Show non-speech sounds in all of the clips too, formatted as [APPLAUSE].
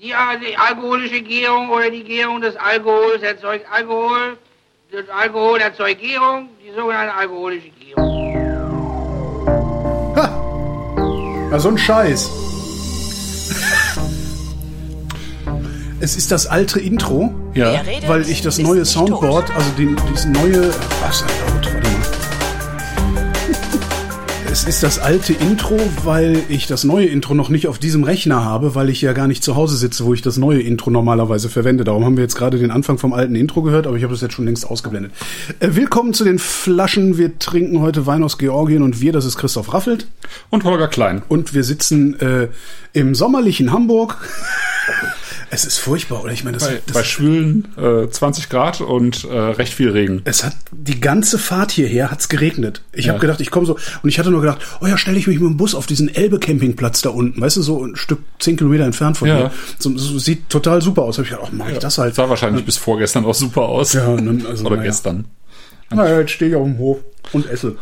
Die, äh, die alkoholische Gärung oder die Gärung des Alkohols erzeugt Alkohol. Das Alkohol erzeugt Gärung, die sogenannte alkoholische Gärung. Ha! Ja, so ein Scheiß. Es ist das alte Intro, Ja. weil ich das neue Soundboard, also den, dieses neue. Was ein laut, ist das alte Intro, weil ich das neue Intro noch nicht auf diesem Rechner habe, weil ich ja gar nicht zu Hause sitze, wo ich das neue Intro normalerweise verwende. Darum haben wir jetzt gerade den Anfang vom alten Intro gehört, aber ich habe das jetzt schon längst ausgeblendet. Äh, willkommen zu den Flaschen. Wir trinken heute Wein aus Georgien und wir, das ist Christoph Raffelt. Und Holger Klein. Und wir sitzen äh, im sommerlichen Hamburg. Es ist furchtbar, oder? Ich meine, das, Bei, das bei schwülen äh, 20 Grad und äh, recht viel Regen. es hat die ganze Fahrt hierher hat's geregnet. Ich Ja. habe gedacht, ich komme so und ich hatte nur gedacht, oh ja, stelle ich mich mit dem Bus auf diesen Elbe Campingplatz da unten, weißt du, so ein Stück zehn Kilometer entfernt von Ja. hier. So, so, sieht total super aus. Hab ich gedacht, oh, mach ich das halt. Sah wahrscheinlich bis vorgestern auch super aus. Ja, und also, Oder naja. gestern. Naja, jetzt stehe ich auf dem Hof und esse.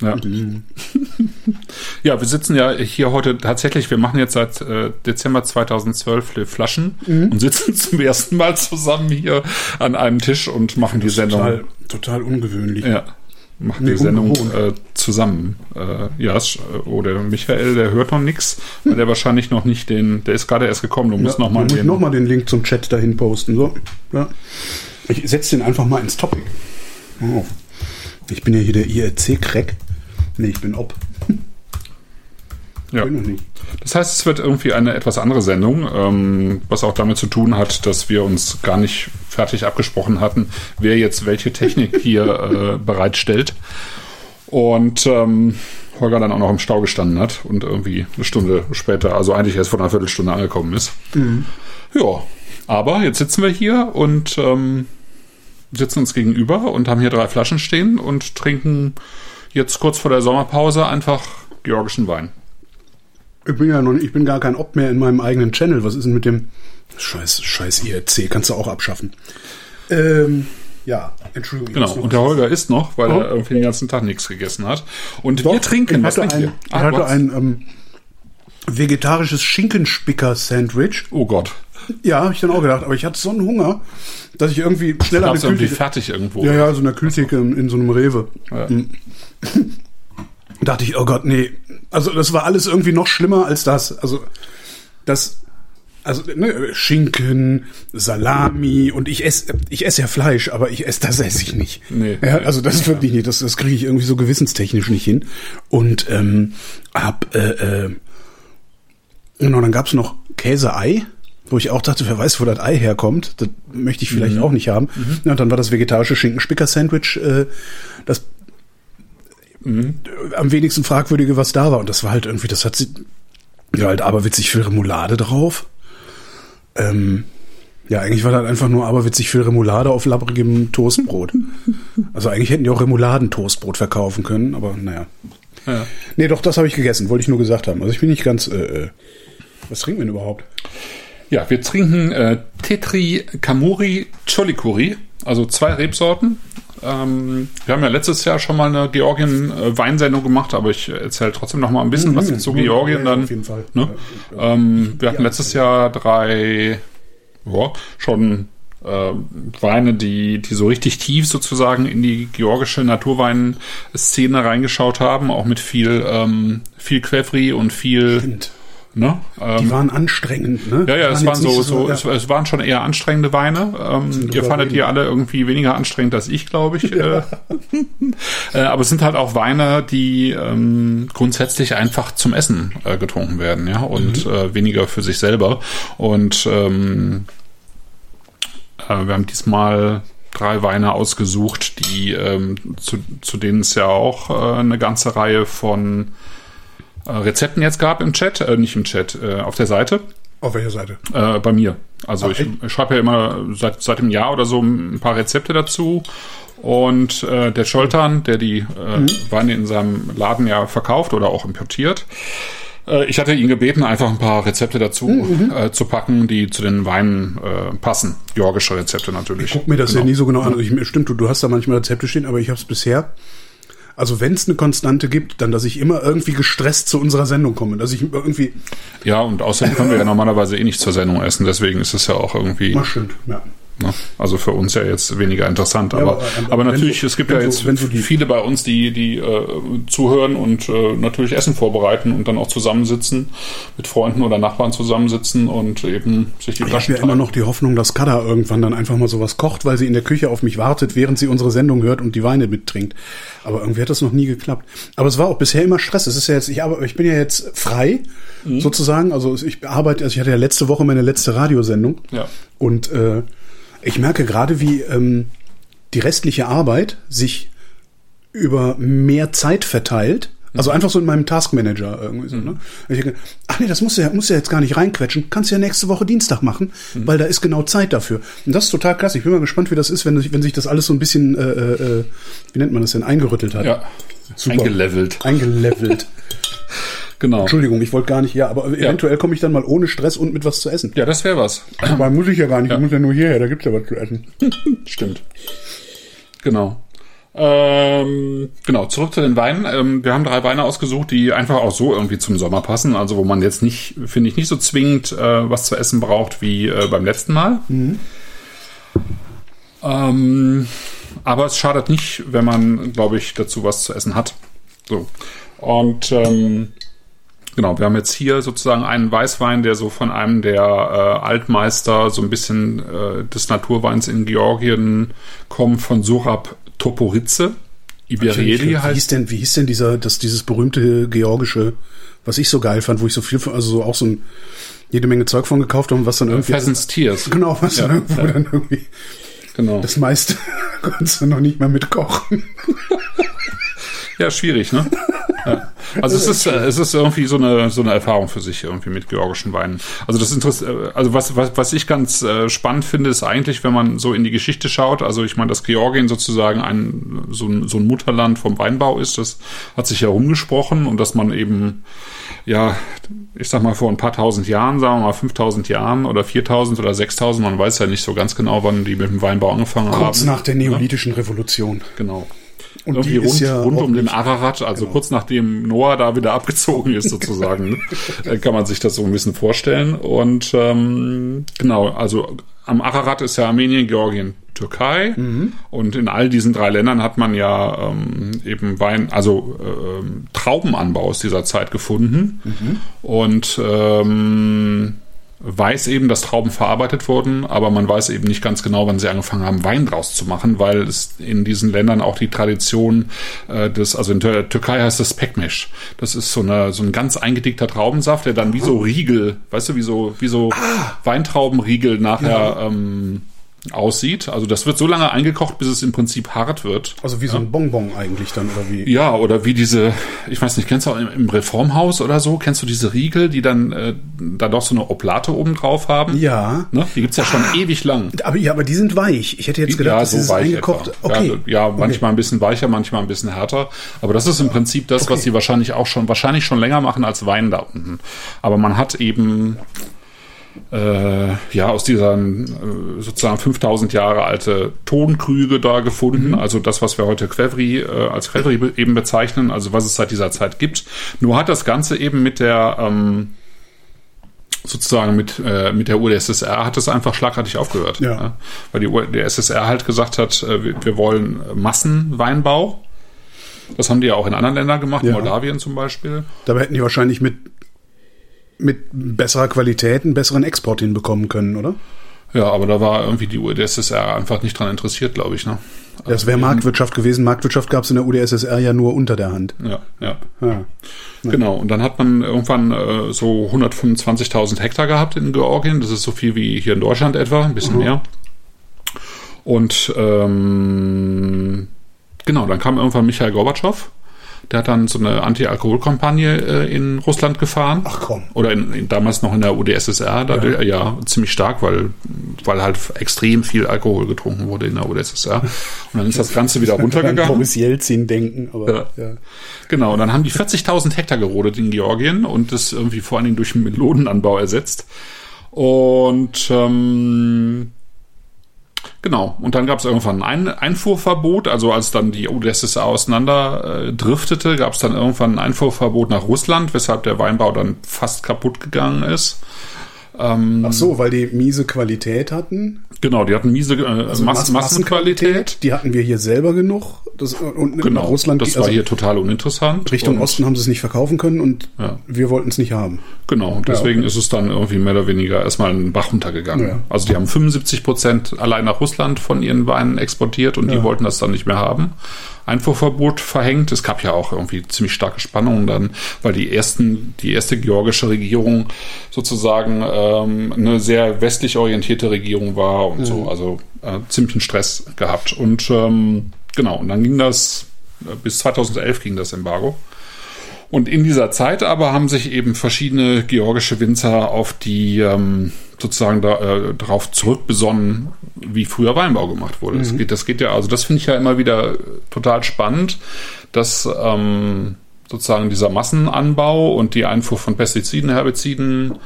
Ja. [LAUGHS] ja, wir sitzen ja hier heute tatsächlich, wir machen jetzt seit äh, Dezember 2012 Le Flaschen Mhm. und sitzen [LAUGHS] zum ersten Mal zusammen hier an einem Tisch und machen die Sendung. Total, total ungewöhnlich. Ja, machen Nee, die Sendung äh, zusammen. Äh, ja, äh, oh, der Michael, der hört noch nix, weil der wahrscheinlich noch nicht den, der ist gerade erst gekommen, du musst Ja, noch mal dann muss ich den, noch mal den Link zum Chat dahin posten. So, ja. Ich setze den einfach mal ins Topic. Oh. Ich bin ja hier der IRC-Crack. Nee, ich bin ob. ja. Bin noch nicht. Das heißt, es wird irgendwie eine etwas andere Sendung, ähm, was auch damit zu tun hat, dass wir uns gar nicht fertig abgesprochen hatten, wer jetzt welche Technik [LAUGHS] hier äh, bereitstellt. Und ähm, Holger dann auch noch im Stau gestanden hat und irgendwie eine Stunde später, also eigentlich erst vor einer Viertelstunde angekommen ist. Ja, aber jetzt sitzen wir hier und ähm, sitzen uns gegenüber und haben hier drei Flaschen stehen und trinken jetzt kurz vor der Sommerpause einfach georgischen Wein. Ich bin ja noch ich bin gar kein Ob mehr in meinem eigenen Channel. Was ist denn mit dem Scheiß, Scheiß IRC? Kannst du auch abschaffen. Ähm, ja, Entschuldigung. Genau, und der Holger isst noch, weil Oh. er irgendwie den ganzen Tag nichts gegessen hat. Und Doch, wir trinken, ich was hatte ein, ich hatte ein ähm, vegetarisches Schinkenspicker-Sandwich. oh Gott, Ja, habe ich dann auch gedacht. Aber ich hatte so einen Hunger, dass ich irgendwie schnell an der irgendwie Kühltheke... fertig irgendwo. Ja, ja, so in der Kühltheke in, in so einem Rewe. Ja. [LAUGHS] dachte ich, oh Gott, nee. Also das war alles irgendwie noch schlimmer als das. Also das, also ne, Schinken, Salami und ich esse, ich esse ja Fleisch, aber ich esse das esse ich nicht. Nee. Ja, also das ist wirklich nicht, das, das kriege ich irgendwie so gewissenstechnisch nicht hin. Und ähm, hab, äh, äh, genau, dann gab's noch Käse-Ei. Wo ich auch dachte, wer weiß, wo das Ei herkommt. Das möchte ich vielleicht auch nicht haben. Ja, und dann war das vegetarische Schinkenspicker-Sandwich äh, das am wenigsten fragwürdige, was da war. Und das war halt irgendwie, das hat sie ja halt aberwitzig viel Remoulade drauf. Ähm, ja, eigentlich war das einfach nur aberwitzig viel Remoulade auf labbrigem Toastbrot. [LAUGHS] Also eigentlich hätten die auch Remouladentoastbrot verkaufen können, aber naja. Ja. Nee, doch, das habe ich gegessen, wollte ich nur gesagt haben. Also ich bin nicht ganz, äh, äh, was trinken wir denn überhaupt? Ja, wir trinken äh, Tetri Kamuri Cholikuri, also zwei Rebsorten. Ähm, wir haben ja letztes Jahr schon mal eine Georgien-Weinsendung gemacht, aber ich erzähle trotzdem noch mal ein bisschen was zu Georgien. Dann, Auf jeden Fall. Ne? Ähm, wir hatten letztes Jahr drei, ja, schon äh, Weine, die, die so richtig tief sozusagen in die georgische Naturweinszene reingeschaut haben, auch mit viel, ähm, viel Quevri und viel, Stimmt. Ne? Ähm, Die waren anstrengend, ne? ja, ja, es waren jetzt so, nicht so, ja. es, waren schon eher anstrengende Weine. Ähm, ihr fandet die alle irgendwie weniger anstrengend als ich, glaube ich. Äh, [LAUGHS] äh, aber es sind halt auch Weine, die ähm, grundsätzlich einfach zum Essen äh, getrunken werden, ja, und Mhm. äh, weniger für sich selber. Und ähm, äh, wir haben diesmal drei Weine ausgesucht, die ähm, zu, zu denen es ja auch äh, eine ganze Reihe von Rezepten jetzt gab im Chat, äh, nicht im Chat, äh, auf der Seite. Auf welcher Seite? Äh, bei mir. Also Ach, ich, ich schreibe ja immer seit, seit einem Jahr oder so ein paar Rezepte dazu. Und äh, der Scholtan, der die äh, Mhm. Weine in seinem Laden ja verkauft oder auch importiert, äh, ich hatte ihn gebeten, einfach ein paar Rezepte dazu Mhm, äh, zu packen, die zu den Weinen äh, passen. Georgische Rezepte natürlich. Ich guck mir das Genau. ja nie so genau an. Also ich, stimmt, du, du hast da manchmal Rezepte stehen, aber ich habe es bisher Also wenn es eine Konstante gibt, dann, dass ich immer irgendwie gestresst zu unserer Sendung komme. Dass ich irgendwie. Ja, und außerdem können wir ja normalerweise eh nicht zur Sendung essen, deswegen ist es ja auch irgendwie. Na, stimmt, ja. Ne? Also für uns ja jetzt weniger interessant. Ja, aber, aber- aber aber natürlich, du- es gibt ja jetzt du die- viele bei uns, die, die äh, zuhören und äh, natürlich Essen vorbereiten und dann auch zusammensitzen, mit Freunden oder Nachbarn zusammensitzen und eben sich die Ich habe Flaschen ja immer noch die Hoffnung, dass Kada irgendwann dann einfach mal sowas kocht, weil sie in der Küche auf mich wartet, während sie unsere Sendung hört und die Weine mittrinkt. Aber irgendwie hat das noch nie geklappt. Aber es war auch bisher immer Stress. Es ist ja jetzt, ich, arbeite, ich bin ja jetzt frei, Mhm. sozusagen. Also ich arbeite, also ich hatte ja letzte Woche meine letzte Radiosendung. Ja. Und äh, ich merke gerade, wie ähm, die restliche Arbeit sich über mehr Zeit verteilt. Also einfach so in meinem Taskmanager irgendwie so. Ne? Und Ich denke, ach nee, das musst du ja, musst du ja jetzt gar nicht reinquetschen. Kannst du ja nächste Woche Dienstag machen, weil da ist genau Zeit dafür. Und das ist total klasse. Ich bin mal gespannt, wie das ist, wenn, sich- wenn sich das alles so ein bisschen, äh, äh, wie nennt man das denn, eingerüttelt hat. Ja, Super. eingelevelt. Eingelevelt. [LAUGHS] Genau. Entschuldigung, ich wollte gar nicht, ja, aber eventuell komme ich dann mal ohne Stress und mit was zu essen. Ja, das wäre was. Aber muss ich ja gar nicht, ich muss ja nur hierher, da gibt's ja was zu essen. [LAUGHS] Stimmt. Genau. Ähm, genau, zurück zu den Weinen. Ähm, wir haben drei Weine ausgesucht, die einfach auch so irgendwie zum Sommer passen. Also wo man jetzt nicht, finde ich, nicht so zwingend äh, was zu essen braucht wie äh, beim letzten Mal. Ähm, aber es schadet nicht, wenn man, glaube ich, dazu was zu essen hat. So. Und ähm, Genau, wir haben jetzt hier sozusagen einen Weißwein, der so von einem der äh, Altmeister so ein bisschen äh, des Naturweins in Georgien kommt, von Surab Toporitze. Iberieli wie, heißt hieß denn, wie hieß denn dieser, das, dieses berühmte georgische, was ich so geil fand, wo ich so viel von, also so auch so ein, jede Menge Zeug von gekauft habe, was dann irgendwie. Pheasants Tears. Genau, was Ja, dann irgendwo ja. dann irgendwie, Genau. das meiste [LAUGHS] konntest du noch nicht mal mitkochen. Ja, schwierig, ne? [LAUGHS] Ja. Also es ist, äh, es ist irgendwie so eine, so eine Erfahrung für sich irgendwie mit georgischen Weinen. Also das Interess äh, also was, was, was ich ganz äh, spannend finde, ist eigentlich, wenn man so in die Geschichte schaut, also ich meine, dass Georgien sozusagen ein, so ein, so ein Mutterland vom Weinbau ist, das hat sich herumgesprochen und dass man eben, ja, ich sag mal vor ein paar tausend Jahren, sagen wir mal 5000 Jahren oder 4000 oder 6000, man weiß ja nicht so ganz genau, wann die mit dem Weinbau angefangen Kurz haben. nach der neolithischen Revolution. Genau. Und Irgendwie rund, ja rund um den Ararat, also kurz nachdem Noah da wieder [LAUGHS] abgezogen ist sozusagen, ne, [LAUGHS] kann man sich das so ein bisschen vorstellen. Und ähm, genau, also am Ararat ist ja Armenien, Georgien, Türkei. Und in all diesen drei Ländern hat man ja ähm, eben Wein, also ähm, Traubenanbau aus dieser Zeit gefunden. Und ähm, weiß eben, dass Trauben verarbeitet wurden, aber man weiß eben nicht ganz genau, wann sie angefangen haben, Wein draus zu machen, weil es in diesen Ländern auch die Tradition äh, des, also in der Türkei heißt das Pekmesh. Das ist so, eine, so ein ganz eingedickter Traubensaft, der dann wie so Riegel, weißt du, wie so, wie so Weintraubenriegel nachher ähm, aussieht. Also das wird so lange eingekocht, bis es im Prinzip hart wird. Also wie so ein Bonbon eigentlich dann, oder wie? Ja, oder wie diese, ich weiß nicht, kennst du auch im, Reformhaus oder so, kennst du diese Riegel, die dann äh, da doch so eine Oblate oben drauf haben? Ja. Ne? Die gibt's ja schon ewig lang. Aber, ja, aber die sind weich. Ich hätte jetzt gedacht, ja, das ist eingekocht. etwa. Okay. Ja, ja manchmal ein bisschen weicher, manchmal ein bisschen härter. Aber das ist im Prinzip das, was Okay. sie wahrscheinlich auch schon, wahrscheinlich schon länger machen als Wein da unten. Aber man hat eben äh, ja aus dieser äh, sozusagen 5000 Jahre alte Tonkrüge da gefunden. Also das, was wir heute Quevri äh, als Quevri be- eben bezeichnen, also was es seit dieser Zeit gibt. Nur hat das Ganze eben mit der ähm, sozusagen mit, äh, mit der UdSSR hat es einfach schlagartig aufgehört. Ja. ne? Weil die, U- die SSR halt gesagt hat, äh, wir, wir wollen Massenweinbau. Das haben die ja auch in anderen Ländern gemacht, Ja. Moldawien zum Beispiel. Dabei hätten die wahrscheinlich mit, mit besserer Qualität einen besseren Export hinbekommen können, oder? Ja, aber da war irgendwie die UdSSR einfach nicht dran interessiert, glaube ich. Ne? Das wäre Marktwirtschaft gewesen. Marktwirtschaft gab es in der UdSSR ja nur unter der Hand. Ja, ja. Ja. Genau, und dann hat man irgendwann äh, so 125.000 Hektar gehabt in Georgien. Das ist so viel wie hier in Deutschland etwa, ein bisschen mehr. Und ähm, genau, dann kam irgendwann Michael Gorbatschow. Der hat dann so eine Anti-Alkohol-Kampagne äh, in Russland gefahren. Ach komm. Oder in, in, damals noch in der UdSSR, da ja. ja ziemlich stark, weil, weil halt extrem viel Alkohol getrunken wurde in der UdSSR. [LAUGHS] Und dann ist das Ganze wieder An runtergegangen. Boris Jelzin denken, aber Ja. ja. Genau, und dann haben die 40.000 Hektar gerodet in Georgien und das irgendwie vor allen Dingen durch Melonenanbau ersetzt. Und ähm, Genau. Und dann gab es irgendwann ein Einfuhrverbot. Also als dann die UdSSR auseinander äh, driftete, gab es dann irgendwann ein Einfuhrverbot nach Russland, weshalb der Weinbau dann fast kaputt gegangen ist. Ähm, Ach so, weil die miese Qualität hatten? Genau, die hatten miese äh, also Mass Massenqualität. Die hatten wir hier selber genug. Das, und genau, Russland, das war also hier total uninteressant. Richtung und, Osten haben sie es nicht verkaufen können und ja. wir wollten es nicht haben. Genau, deswegen ja, okay. ist es dann irgendwie mehr oder weniger erstmal einen Bach runtergegangen. Ja. Also die haben 75 Prozent allein nach Russland von ihren Weinen exportiert und die wollten das dann nicht mehr haben. Einfuhrverbot verhängt. Es gab ja auch irgendwie ziemlich starke Spannungen dann, weil die ersten, die erste georgische Regierung sozusagen ähm, eine sehr westlich orientierte Regierung war und mhm. so, also äh, ziemlichen Stress gehabt. Und ähm, genau, und dann ging das, äh, bis 2011 ging das Embargo. Und in dieser Zeit aber haben sich eben verschiedene georgische Winzer auf die ähm, sozusagen da, äh, darauf zurückbesonnen, wie früher Weinbau gemacht wurde. Mhm. Das, geht, das geht ja, also das finde ich ja immer wieder total spannend, dass ähm, sozusagen dieser Massenanbau und die Einfuhr von Pestiziden, Herbiziden,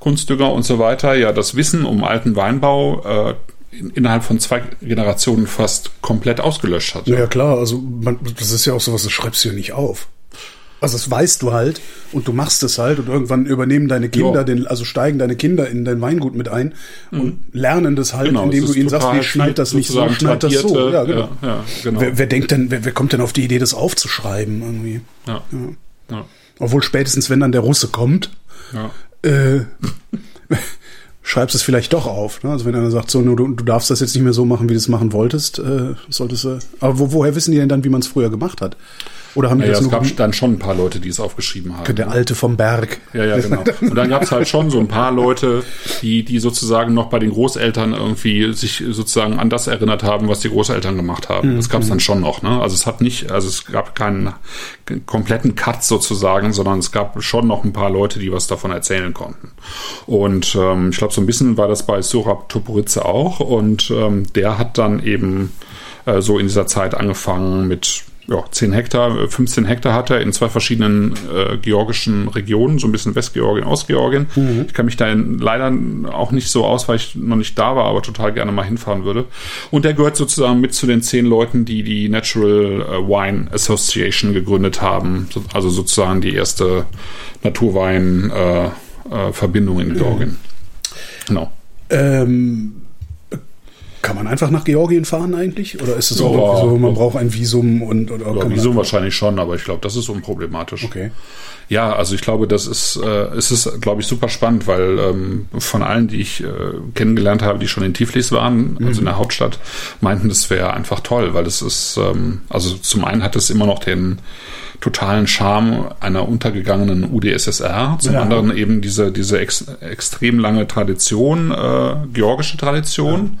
Kunstdünger und so weiter, ja das Wissen um alten Weinbau äh, innerhalb von zwei Generationen fast komplett ausgelöscht hat. Ja, klar, also man, das ist ja auch sowas, das schreibst du ja nicht auf. Also das weißt du halt und du machst es halt und irgendwann übernehmen deine Kinder, ja. den, also steigen deine Kinder in dein Weingut mit ein mhm. und lernen das halt, genau, indem du ihnen sagst, nee, schneid das nicht so, schneid das so. Ja, genau. Ja, ja, genau. Wer, wer, denkt denn, wer, wer, kommt denn auf die Idee, das aufzuschreiben irgendwie? Ja. ja. Obwohl spätestens, wenn dann der Russe kommt, äh, [LAUGHS] schreibst es vielleicht doch auf. Ne? Also wenn einer sagt, so, du, du darfst das jetzt nicht mehr so machen, wie du es machen wolltest, äh, solltest du. Aber wo, woher wissen die denn dann, wie man es früher gemacht hat? Oder haben ja, das es gab dann schon ein paar Leute, die es aufgeschrieben haben. Der Alte vom Berg. Ja, ja, genau. Und dann gab es halt schon so ein paar Leute, die, die sozusagen noch bei den Großeltern irgendwie sich sozusagen an das erinnert haben, was die Großeltern gemacht haben. Mhm. Das gab es dann schon noch. Ne? Also es hat nicht, also es gab keinen kompletten Cut sozusagen, sondern es gab schon noch ein paar Leute, die was davon erzählen konnten. Und ähm, ich glaube, so ein bisschen war das bei Surab Toporitze auch. Und ähm, der hat dann eben äh, so in dieser Zeit angefangen mit ja, 10 Hektar, 15 äh, Hektar hat er in zwei verschiedenen äh, georgischen Regionen, so ein bisschen Westgeorgien, Ostgeorgien. Mhm. Ich kann mich da leider auch nicht so aus, weil ich noch nicht da war, aber total gerne mal hinfahren würde. Und er gehört sozusagen mit zu den zehn Leuten, die die Natural äh, Wine Association gegründet haben. Also sozusagen die erste Naturwein-Verbindung äh, äh, in Georgien. Mhm. Genau. Ähm kann man einfach nach Georgien fahren eigentlich? Oder ist es auch ja, so, man braucht ein Visum und oder ja, Visum wahrscheinlich schon, aber ich glaube, das ist unproblematisch. Okay. Ja, also ich glaube, das ist, äh, es ist, glaube ich, super spannend, weil ähm, von allen, die ich äh, kennengelernt habe, die schon in Tiflis waren, mhm. also in der Hauptstadt, meinten, das wäre einfach toll, weil das ist, ähm, also zum einen hat es immer noch den totalen Charme einer untergegangenen UdSSR, zum ja. anderen eben diese, diese ex, extrem lange Tradition, äh, georgische Tradition. Ja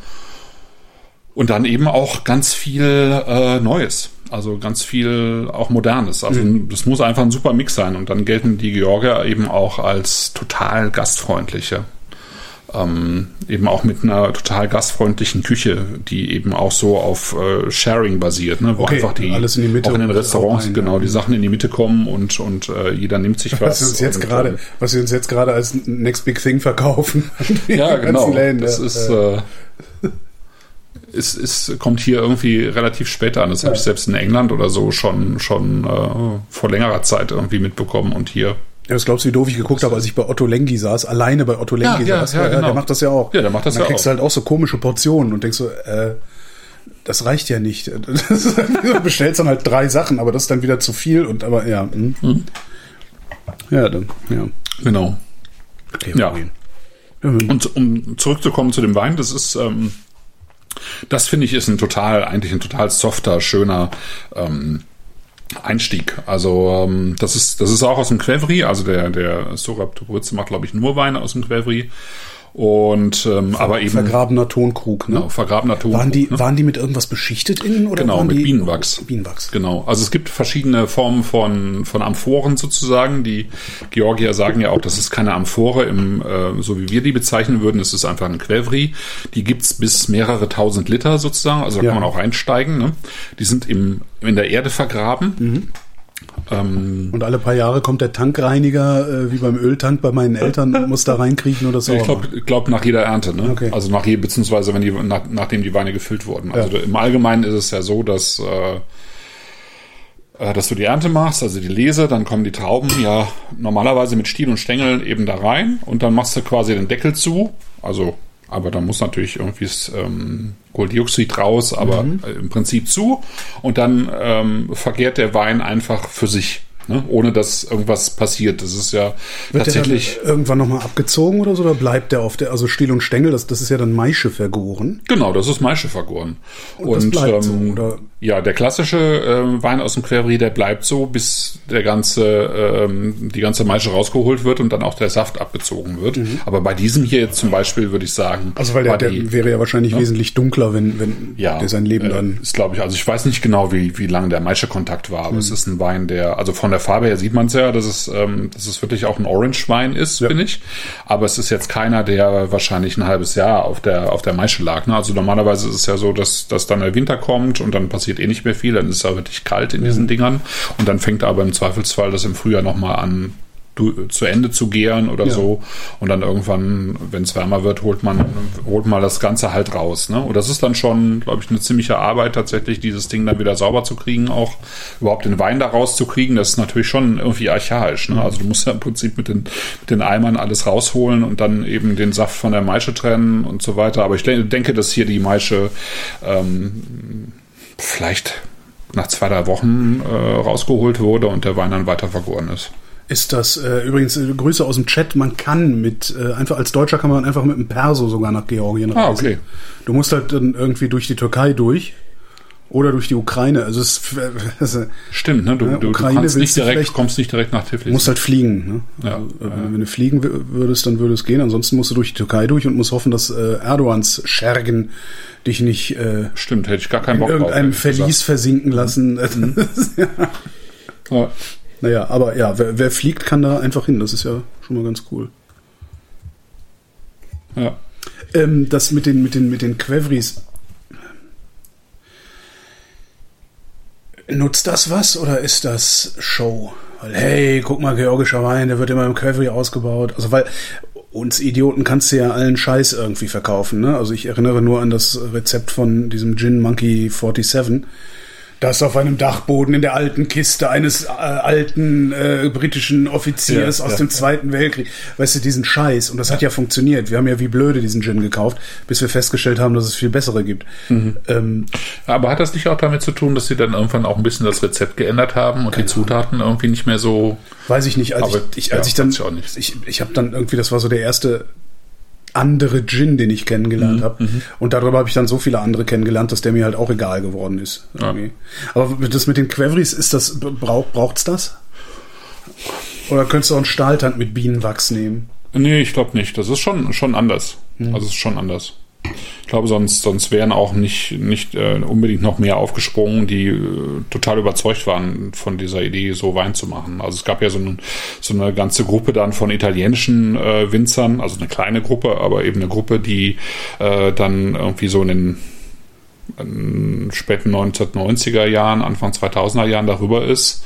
und dann eben auch ganz viel äh, Neues. Also ganz viel auch Modernes. Also mhm. das muss einfach ein super Mix sein. Und dann gelten die Georgier eben auch als total gastfreundliche. Ähm, eben auch mit einer total gastfreundlichen Küche, die eben auch so auf äh, Sharing basiert, ne? wo okay, einfach die alles in die Mitte auch in den Restaurants rein, genau die Sachen in die Mitte kommen und und äh, jeder nimmt sich was. Was wir uns jetzt gerade, äh, was wir uns jetzt gerade als Next Big Thing verkaufen. [LAUGHS] ja, genau. Läden, das ist äh, es, es kommt hier irgendwie relativ spät an. Das ja. habe ich selbst in England oder so schon, schon äh, vor längerer Zeit irgendwie mitbekommen und hier. Ja, das glaubst du, wie doof ich geguckt habe, als ich bei Otto Lengi saß, alleine bei Otto Lengi ja, saß. Ja, ja, genau. Der macht das ja auch. Ja, der macht das ja auch. Dann kriegst du halt auch so komische Portionen und denkst so, äh, das reicht ja nicht. [LAUGHS] du bestellst dann halt drei Sachen, aber das ist dann wieder zu viel und aber ja. Hm. Mhm. Ja, dann, ja. Genau. Okay, ja. Und um zurückzukommen zu dem Wein, das ist ähm, das finde ich ist ein total, eigentlich ein total softer, schöner ähm, Einstieg. Also ähm, das ist das ist auch aus dem Quevri, also der der Sorab Tobritze macht glaube ich nur Weine aus dem Quevri und ähm, aber eben vergrabener Tonkrug, ne? Genau, vergrabener Tonkrug. Waren die ne? waren die mit irgendwas beschichtet innen oder genau mit die, Bienenwachs? Bienenwachs. Genau. Also es gibt verschiedene Formen von von Amphoren sozusagen. Die Georgier sagen ja auch, das ist keine Amphore im äh, so wie wir die bezeichnen würden. Es ist einfach ein Quevri. Die gibt's bis mehrere tausend Liter sozusagen. Also da ja. kann man auch einsteigen. Ne? Die sind im in der Erde vergraben. Mhm Ähm, Und alle paar Jahre kommt der Tankreiniger, äh, wie beim Öltank bei meinen Eltern, [LAUGHS] muss da reinkriechen oder so. ich glaube glaub nach jeder Ernte, ne? Okay. Also nach je, beziehungsweise wenn die, nach, nachdem die Weine gefüllt wurden. Also im Allgemeinen ist es ja so, dass, äh, äh, dass du die Ernte machst, also die Lese, dann kommen die Trauben ja normalerweise mit Stiel und Stängel eben da rein und dann machst du quasi den Deckel zu. Also, aber da muss natürlich irgendwie das ähm, Kohlendioxid raus, aber äh, im Prinzip zu. Und dann ähm, vergärt der Wein einfach für sich. Ne? Ohne dass irgendwas passiert. Das ist ja Wird tatsächlich. der dann irgendwann nochmal abgezogen oder so, oder bleibt der auf der, also Stiel und Stängel, das, das ist ja dann Maische vergoren. Genau, das ist Maische vergoren. Und das bleibt so, oder? Ja, der klassische äh, Wein aus dem Querry, der bleibt so, bis der ganze, ähm, die ganze Maische rausgeholt wird und dann auch der Saft abgezogen wird. Aber bei diesem hier jetzt zum Beispiel würde ich sagen, Mhm. Also weil der, der die- wäre ja wahrscheinlich wesentlich dunkler, wenn, wenn ja, der sein Leben äh, dann. ist glaube ich, also ich weiß nicht genau, wie, wie lange der Maische-Kontakt war, aber es ist ein Wein, der, also von der Farbe her sieht man es ja, dass es, ähm, dass es wirklich auch ein Orange-Wein ist, finde ich. Aber es ist jetzt keiner, der wahrscheinlich ein halbes Jahr auf der, auf der Maische lag. Ne? Also normalerweise ist es ja so, dass, dass dann der Winter kommt und dann passiert eh nicht mehr viel, dann ist es ja wirklich kalt in diesen Dingern und dann fängt aber im Zweifelsfall das im Frühjahr nochmal an, du, zu Ende zu gären oder Ja. so. Und dann irgendwann, wenn es wärmer wird, holt man, holt man das Ganze halt raus. Ne? Und das ist dann schon, glaube ich, eine ziemliche Arbeit, tatsächlich dieses Ding dann wieder sauber zu kriegen, auch überhaupt den Wein da rauszukriegen. Das ist natürlich schon irgendwie archaisch. Ne? Also du musst ja im Prinzip mit den, mit den Eimern alles rausholen und dann eben den Saft von der Maische trennen und so weiter. Aber ich de- denke, dass hier die Maische ähm, vielleicht nach zwei, drei Wochen äh, rausgeholt wurde und der Wein dann weiter vergoren ist. Ist das äh, übrigens äh, Grüße aus dem Chat? Man kann mit äh, einfach als Deutscher kann man einfach mit dem Perso sogar nach Georgien reisen. Ah, okay. Du musst halt dann irgendwie durch die Türkei durch oder durch die Ukraine. Also es [LAUGHS] also, Stimmt, ne? Du, Ja, du, du Ukraine kannst willst nicht du direkt, kommst nicht direkt nach Tiflis. musst halt fliegen. Ne? Ja, also, äh, Wenn du fliegen würdest, dann würde es gehen. Ansonsten musst du durch die Türkei durch und musst hoffen, dass äh, Erdogans Schergen dich nicht äh, Stimmt, hätte ich gar keinen in Bock drauf. irgendeinem ehrlich Verlies gesagt. versinken lassen. [LAUGHS] Ja. Naja, aber ja, wer, wer fliegt, kann da einfach hin. Das ist ja schon mal ganz cool. Ja. Ähm, das mit den, mit den, mit den Quevris. Nutzt das was oder ist das Show? Weil, hey, guck mal, georgischer Wein, der wird immer im Quevri ausgebaut. Also, weil uns Idioten kannst du ja allen Scheiß irgendwie verkaufen, ne? Also, ich erinnere nur an das Rezept von diesem Gin Monkey 47. Das auf einem Dachboden in der alten Kiste eines äh, alten äh, britischen Offiziers Ja, aus ja. dem Zweiten Weltkrieg. Weißt du, diesen Scheiß. Und das hat ja funktioniert. Wir haben ja wie blöde diesen Gin gekauft, bis wir festgestellt haben, dass es viel bessere gibt. Mhm. Ähm, Aber hat das nicht auch damit zu tun, dass sie dann irgendwann auch ein bisschen das Rezept geändert haben und die Zutaten irgendwie nicht mehr so. weiß ich nicht, als Aber, ich, ich, als ich dann, ich ich, ich habe dann irgendwie, das war so der erste andere Gin, den ich kennengelernt Mhm, habe. Und darüber habe ich dann so viele andere kennengelernt, dass der mir halt auch egal geworden ist. irgendwie. Aber das mit den Quevris, ist das, braucht, braucht's das? Oder könntest du auch einen Stahltank mit Bienenwachs nehmen? Nee, ich glaube nicht. Das ist schon, schon anders. Mhm. Also es ist schon anders. Ich glaube, sonst, sonst wären auch nicht, nicht äh, unbedingt noch mehr aufgesprungen, die äh, total überzeugt waren von dieser Idee, so Wein zu machen. Also es gab ja so, ein, so eine ganze Gruppe dann von italienischen äh, Winzern, also eine kleine Gruppe, aber eben eine Gruppe, die äh, dann irgendwie so in den späten 1990er Jahren, Anfang 2000er Jahren darüber ist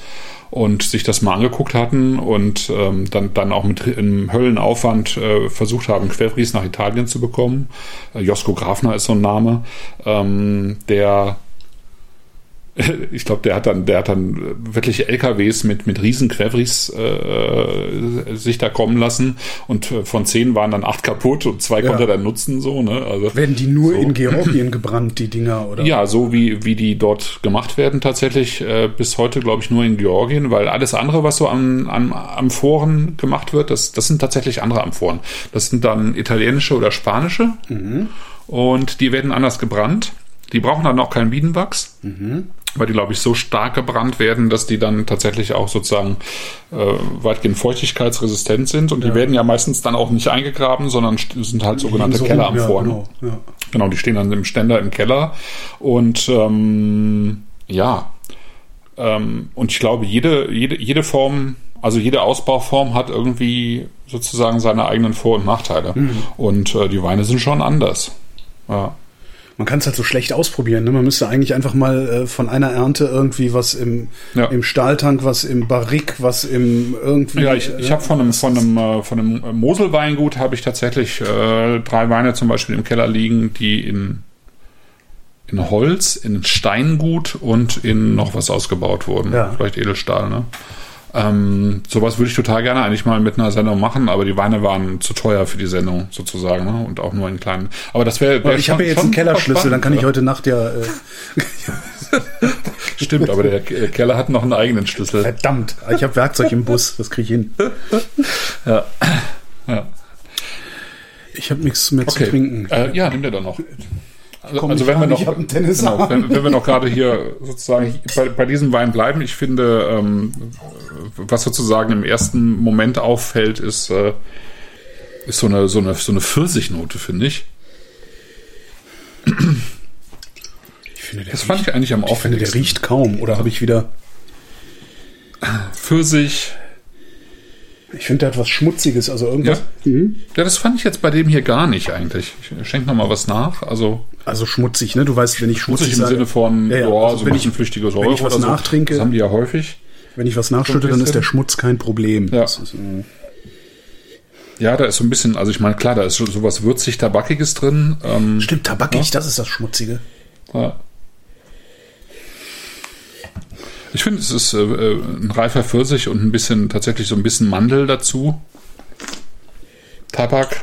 und sich das mal angeguckt hatten und ähm, dann, dann auch mit einem Höllenaufwand äh, versucht haben, Querfries nach Italien zu bekommen. Äh, Josko Grafner ist so ein Name, ähm, der [LAUGHS] ich glaube, der hat dann, der hat dann wirklich LKWs mit, mit riesen Quevris äh, sich da kommen lassen und äh, von zehn waren dann acht kaputt und zwei Ja. konnte er dann nutzen, so, ne? Also, Werden die nur so. in Georgien [LAUGHS] gebrannt, die Dinger? Oder? Ja, so wie, wie die dort gemacht werden, tatsächlich äh, bis heute, glaube ich, nur in Georgien, weil alles andere, was so an, an Amphoren gemacht wird, das, das sind tatsächlich andere Amphoren. Das sind dann italienische oder spanische und die werden anders gebrannt. Die brauchen dann auch keinen Bienenwachs, weil die, glaube ich, so stark gebrannt werden, dass die dann tatsächlich auch sozusagen äh, weitgehend feuchtigkeitsresistent sind. Und die werden ja meistens dann auch nicht eingegraben, sondern sind halt sogenannte So Kelleramphoren. Ja, genau, ja. Genau, die stehen dann im Ständer im Keller. Und ähm, ja, ähm, und ich glaube, jede, jede, jede Form, also jede Ausbauform hat irgendwie sozusagen seine eigenen Vor- und Nachteile. Und äh, die Weine sind schon anders. Ja. Man kann es halt so schlecht ausprobieren. Ne? Man müsste eigentlich einfach mal äh, von einer Ernte irgendwie was im, Ja. im Stahltank, was im Barrik, was im irgendwie. Ja, ich, ich habe von einem von einem äh, von einem äh, Moselweingut habe ich tatsächlich äh, drei Weine zum Beispiel im Keller liegen, die in in Holz, in Steingut und in noch was ausgebaut wurden. Ja. Vielleicht Edelstahl, ne? Ähm, sowas würde ich total gerne eigentlich mal mit einer Sendung machen, aber die Weine waren zu teuer für die Sendung sozusagen, ne? Und auch nur in kleinen. Aber das wäre. Wär ich habe ja jetzt einen Kellerschlüssel, dann kann ich heute Nacht ja. Äh, [LAUGHS] Stimmt, aber der Ke- Keller hat noch einen eigenen Schlüssel. verdammt, ich habe Werkzeug im Bus, das kriege ich hin. Ja. ja. Ich habe nichts mehr zu Okay. trinken. Äh, ja, nimm dir doch noch. Also, Komm also wenn wir noch, genau, wenn, wenn wir noch gerade hier sozusagen bei, bei diesem Wein bleiben, ich finde, ähm, was sozusagen im ersten Moment auffällt, ist, äh, ist so eine so eine so eine Pfirsichnote, finde ich. Ich finde, der Das fand ich eigentlich am Ich finde, der auffälligsten. riecht kaum. Oder habe ich wieder. Pfirsich. Ich finde, der hat was Schmutziges, also irgendwas. Mhm. Ja, das fand ich jetzt bei dem hier gar nicht eigentlich. Ich schenke noch mal was nach. Also Also schmutzig, ne? Du weißt, wenn ich schmutzig, schmutzig im Sinne von, Ja, ja, ja, also so wenn ein ich- bisschen flüchtige Säure wenn ich was oder so. nachtrinke- Das haben die ja häufig. wenn ich was nachschütte, dann ist der Schmutz kein Problem. Ja. Das ist, äh, Ja, da ist so ein bisschen, also ich meine, klar, da ist so sowas würzig Tabakiges drin. Ähm, Stimmt, tabakig, das ist das Schmutzige. Ja. Ich finde, es ist äh, äh, ein reifer Pfirsich und ein bisschen, tatsächlich so ein bisschen Mandel dazu. Tabak.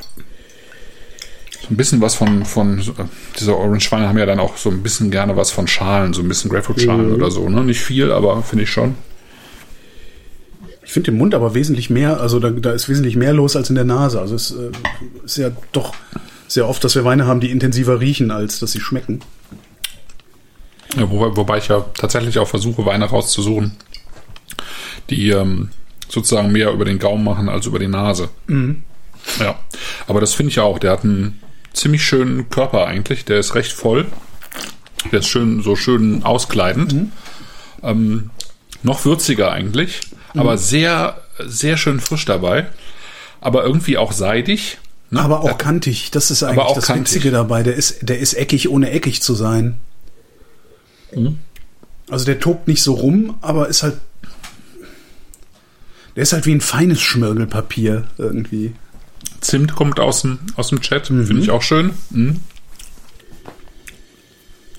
So ein bisschen was von, von äh, diese Orange-Weine haben ja dann auch so ein bisschen gerne was von Schalen, so ein bisschen Grapefruit-Schalen oder so, ne? Nicht viel, aber finde ich schon. Ich finde im Mund aber wesentlich mehr, also da, da ist wesentlich mehr los als in der Nase. Also es äh, ist ja doch sehr oft, dass wir Weine haben, die intensiver riechen, als dass sie schmecken. Ja, wobei, wobei ich ja tatsächlich auch versuche, Weine rauszusuchen, die ähm, sozusagen mehr über den Gaumen machen als über die Nase. Ja, aber das finde ich auch. Der hat einen ziemlich schönen Körper eigentlich. Der ist recht voll. Der ist schön, so schön auskleidend. Ähm, noch würziger eigentlich, aber sehr, sehr schön frisch dabei. Aber irgendwie auch seidig. ne? Aber auch Ja, kantig, das ist eigentlich das kantig. Witzige dabei. Der ist, der ist eckig, ohne eckig zu sein. Mhm. Also der tobt nicht so rum, aber ist halt. Der ist halt wie ein feines Schmirgelpapier irgendwie. Zimt kommt aus dem, aus dem Chat. Finde ich auch schön. Mhm.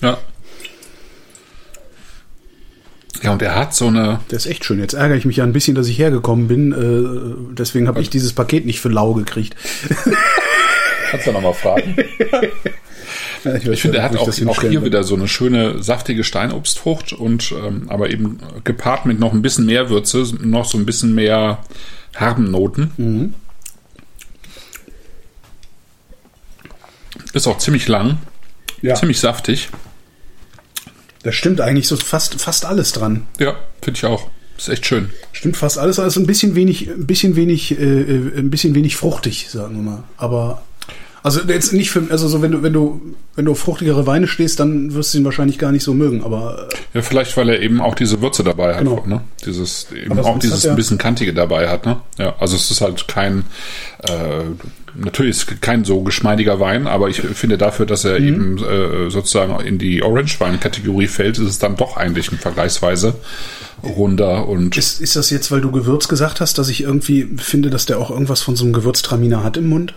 Ja. Ja, und er hat so eine. Der ist echt schön. Jetzt ärgere ich mich ja ein bisschen, dass ich hergekommen bin. Äh, deswegen habe ich dieses Paket nicht für lau gekriegt. Kannst du nochmal fragen? [LAUGHS] [LAUGHS] Ich finde, er hat auch, auch hier wieder so eine schöne, saftige Steinobstfrucht und ähm, aber eben gepaart mit noch ein bisschen mehr Würze, noch so ein bisschen mehr herben Noten. Ist auch ziemlich lang, Ja, ziemlich saftig. da stimmt eigentlich so fast, fast alles dran. Ja, finde ich auch. Ist echt schön. Stimmt fast alles, also ein bisschen wenig, ein bisschen wenig, äh, äh, ein bisschen wenig fruchtig, sagen wir mal. Aber also jetzt nicht für, also so wenn du, wenn du, wenn du auf fruchtigere Weine stehst, dann wirst du ihn wahrscheinlich gar nicht so mögen. Aber äh, Ja, vielleicht, weil er eben auch diese Würze dabei hat, Genau. ne? Dieses, eben auch dieses ein bisschen kantige dabei hat, ne? Ja, also es ist halt kein, äh, natürlich ist kein so geschmeidiger Wein, aber ich finde dafür, dass Mhm. er eben äh, sozusagen in die Orange-Wein-Kategorie fällt, ist es dann doch eigentlich ein vergleichsweise runder und ist, ist das jetzt, weil du Gewürz gesagt hast, dass ich irgendwie finde, dass der auch irgendwas von so einem Gewürztraminer hat im Mund?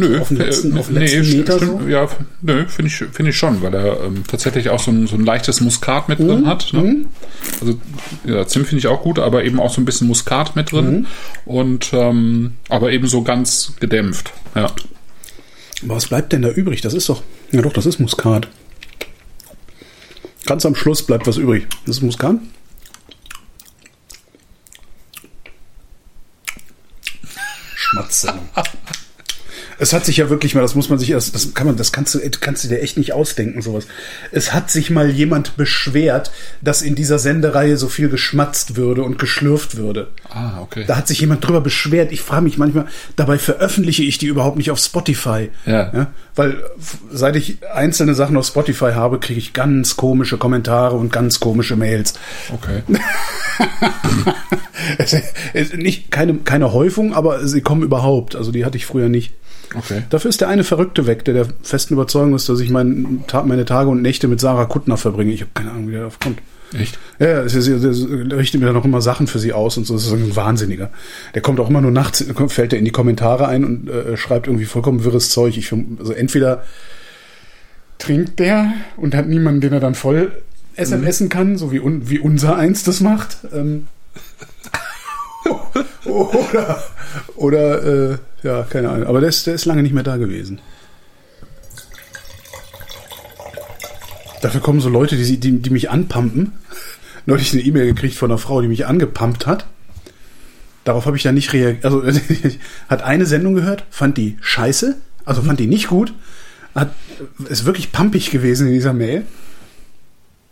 Nö, Auf den letzten- äh, auf den letzten st- Meter stimmt, so? ja, nö, finde ich, finde ich schon, weil er ähm, tatsächlich auch so ein, so ein leichtes Muskat mit Mhm. drin hat. Ne? Also ja, Zimt finde ich auch gut, aber eben auch so ein bisschen Muskat mit drin Mhm. und ähm, aber eben so ganz gedämpft. Ja, Aber was bleibt denn da übrig? Das ist doch, ja doch, das ist Muskat. Ganz am Schluss bleibt was übrig. Das ist Muskat? [LAUGHS] Schmatze. Es hat sich ja wirklich mal, das muss man sich, das, das kann man, das kannst du, kannst du dir echt nicht ausdenken, sowas. Es hat sich mal jemand beschwert, dass in dieser Sendereihe so viel geschmatzt würde und geschlürft würde. ah, okay. Da hat sich jemand drüber beschwert. Ich frage mich manchmal, dabei veröffentliche ich die überhaupt nicht auf Spotify. Ja. weil f- seit ich einzelne Sachen auf Spotify habe, kriege ich ganz komische Kommentare und ganz komische Mails. Okay. [LAUGHS] [LAUGHS] Es, es, nicht, keine, keine Häufung, aber sie kommen überhaupt. Also die hatte ich früher nicht. Okay. Dafür ist der eine Verrückte weg, der der festen Überzeugung ist, dass ich mein, meine Tage und Nächte mit Sarah Kuttner verbringe. Ich habe keine Ahnung, wie der darauf kommt. Echt? Ja, ist, es ist, er richtet mir dann auch immer Sachen für sie aus und so. Das ist ein Wahnsinniger. Der kommt auch immer nur nachts, fällt er in die Kommentare ein und äh, schreibt irgendwie vollkommen wirres Zeug. Ich, also entweder trinkt der und hat niemanden, den er dann voll SMSen kann, so wie, un, wie unser eins das macht. Ähm, oder, oder äh, ja, keine Ahnung. Aber der ist, der ist lange nicht mehr da gewesen. Dafür kommen so Leute, die, die, die mich anpumpen. Neulich eine E-Mail gekriegt von einer Frau, die mich angepumpt hat. Darauf habe ich dann nicht reagiert. Also [LAUGHS] hat eine Sendung gehört, fand die scheiße, also fand die nicht gut. Hat, ist wirklich pumpig gewesen in dieser Mail.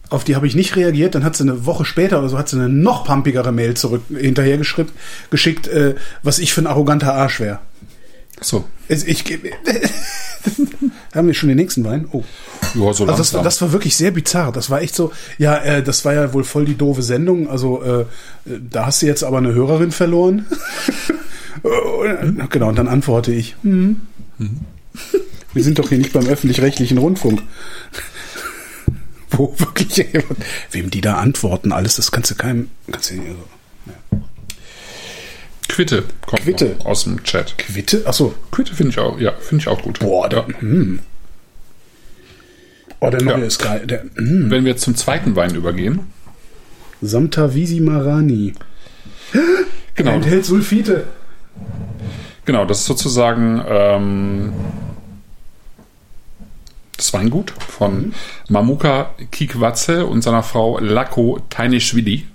Auf die habe ich nicht reagiert. Dann hat sie eine Woche später oder so hat sie eine noch pumpigere Mail zurück hinterher geschickt, geschickt äh, was ich für ein arroganter Arsch wäre. So. Es- Ich, [LAUGHS] haben wir schon den nächsten Wein? Oh. Ja, so Also das, das war wirklich sehr bizarr. Das war echt so, ja, äh, das war ja wohl voll die doofe Sendung. Also äh, da hast du jetzt aber eine Hörerin verloren. [LAUGHS] Genau, und dann antworte ich, hm. wir sind doch hier nicht beim öffentlich-rechtlichen Rundfunk. Wo [LAUGHS] wirklich, [LAUGHS] wem die da antworten, alles, das kannst du keinem, kannst du, also, Quitte kommt Quitte. aus dem Chat. Quitte? Achso, Quitte finde ich auch, ja, finde ich auch gut. boah, ja. hm. Oh, der neue Ja. ist geil. Der, hm. Wenn wir jetzt zum zweiten Wein übergehen, Samtavisi Marani. genau, Enthält Sulfite. genau, das ist sozusagen ähm, das Weingut von Mamuka Kikwatze und seiner Frau Lako Tainischwili.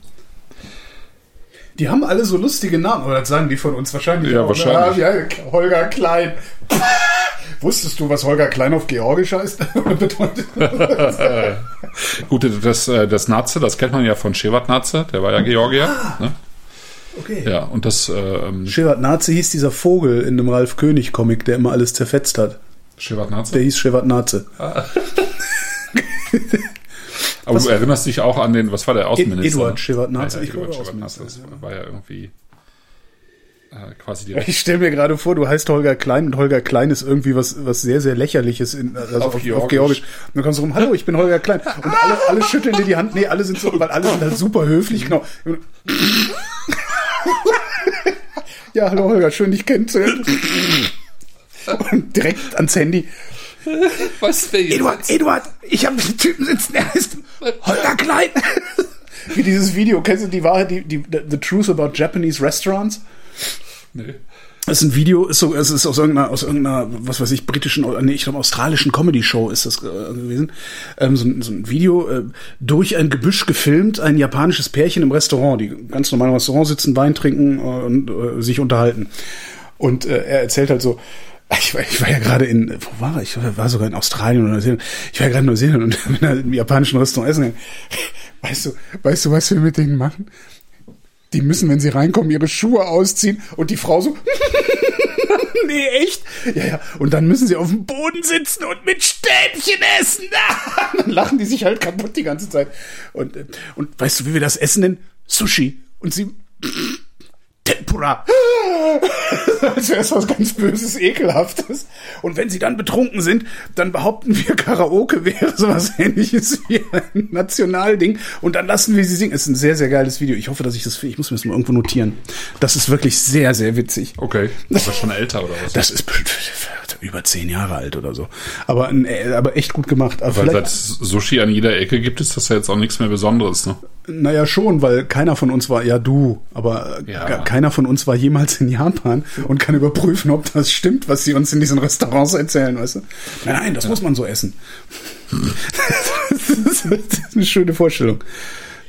Die haben alle so lustige Namen, das sagen die von uns wahrscheinlich. Ja, auch, wahrscheinlich. ne? Ja, Holger Klein. [LAUGHS] Wusstest du, was Holger Klein auf Georgisch heißt? Bedeutet? [LAUGHS] Gut, das, äh, das Naze, das kennt man ja von Shevardnadze, der war ja Georgier. Ne? okay. Ja, und das ähm, Shevardnadze hieß dieser Vogel in dem Ralf König Comic, der immer alles zerfetzt hat. Shevardnadze. Der hieß Shevardnadze. [LAUGHS] Aber du erinnerst dich auch an den, was war der Außenminister? Eduard Shevardnadze, Ja, ja, ich Eduard Shevardnadze, das war ja irgendwie äh, quasi die [LAUGHS] Ich stelle mir gerade vor, du heißt Holger Klein und Holger Klein ist irgendwie was, was sehr, sehr lächerliches in, also auf, Auf auf, Georgisch. Georgisch. Und dann kommst du rum, hallo, ich bin Holger Klein. [LAUGHS] Und alle, alle schütteln dir die Hand. Nee, alle sind so, weil alle sind halt super höflich, genau. Ja, hallo Holger, schön dich kennenzulernen. [LAUGHS] Und direkt ans Handy. Was wäre Eduard, Eduard, ich habe einen Typen sitzen, der heißt Holger Klein. [LAUGHS] Wie dieses Video, kennst du die Wahrheit, die, die, The Truth About Japanese Restaurants? Nee. Das ist ein Video, ist so, es ist aus irgendeiner, aus irgendeiner, was weiß ich, britischen, nee, ich glaube australischen Comedy-Show ist das äh, gewesen. Ähm, so, ein- so ein Video äh, durch ein Gebüsch gefilmt, ein japanisches Pärchen im Restaurant, die ganz normal im Restaurant sitzen, Wein trinken äh, und äh, sich unterhalten. Und äh, er erzählt halt so, ich war, ich war ja gerade in, wo war ich? Ich war sogar in Australien oder Neuseeland. Ich war ja gerade in Neuseeland und [LAUGHS] bin halt im japanischen Restaurant essen. Weißt du, weißt du, was wir mit denen machen? Die müssen, wenn sie reinkommen, ihre Schuhe ausziehen und die Frau so, [LAUGHS] nee, echt? Ja, ja. Und dann müssen sie auf dem Boden sitzen und mit Stäbchen essen. [LAUGHS] dann lachen die sich halt kaputt die ganze Zeit. Und, äh, und weißt du, wie wir das essen nennen? Sushi. Und sie, Als wäre es was ganz Böses, Ekelhaftes. Und wenn sie dann betrunken sind, dann behaupten wir, Karaoke wäre sowas ähnliches wie ein Nationalding. Und dann lassen wir sie singen. Es ist ein sehr, sehr geiles Video. Ich hoffe, dass ich das, ich muss mir das mal irgendwo notieren. Das ist wirklich sehr, sehr witzig. Okay. Das schon älter oder was? Das ist über zehn Jahre alt oder so. Aber, äh, aber echt gut gemacht. Aber Weil es Sushi an jeder Ecke gibt, ist das ja jetzt auch nichts mehr Besonderes, ne? Naja, schon, weil keiner von uns war, ja du, aber äh, Ja. ke- keiner von uns war jemals in Japan und kann überprüfen, ob das stimmt, was sie uns in diesen Restaurants erzählen, weißt du? Nein, nein, das muss man so essen. [LAUGHS] das, ist, eine schöne Vorstellung.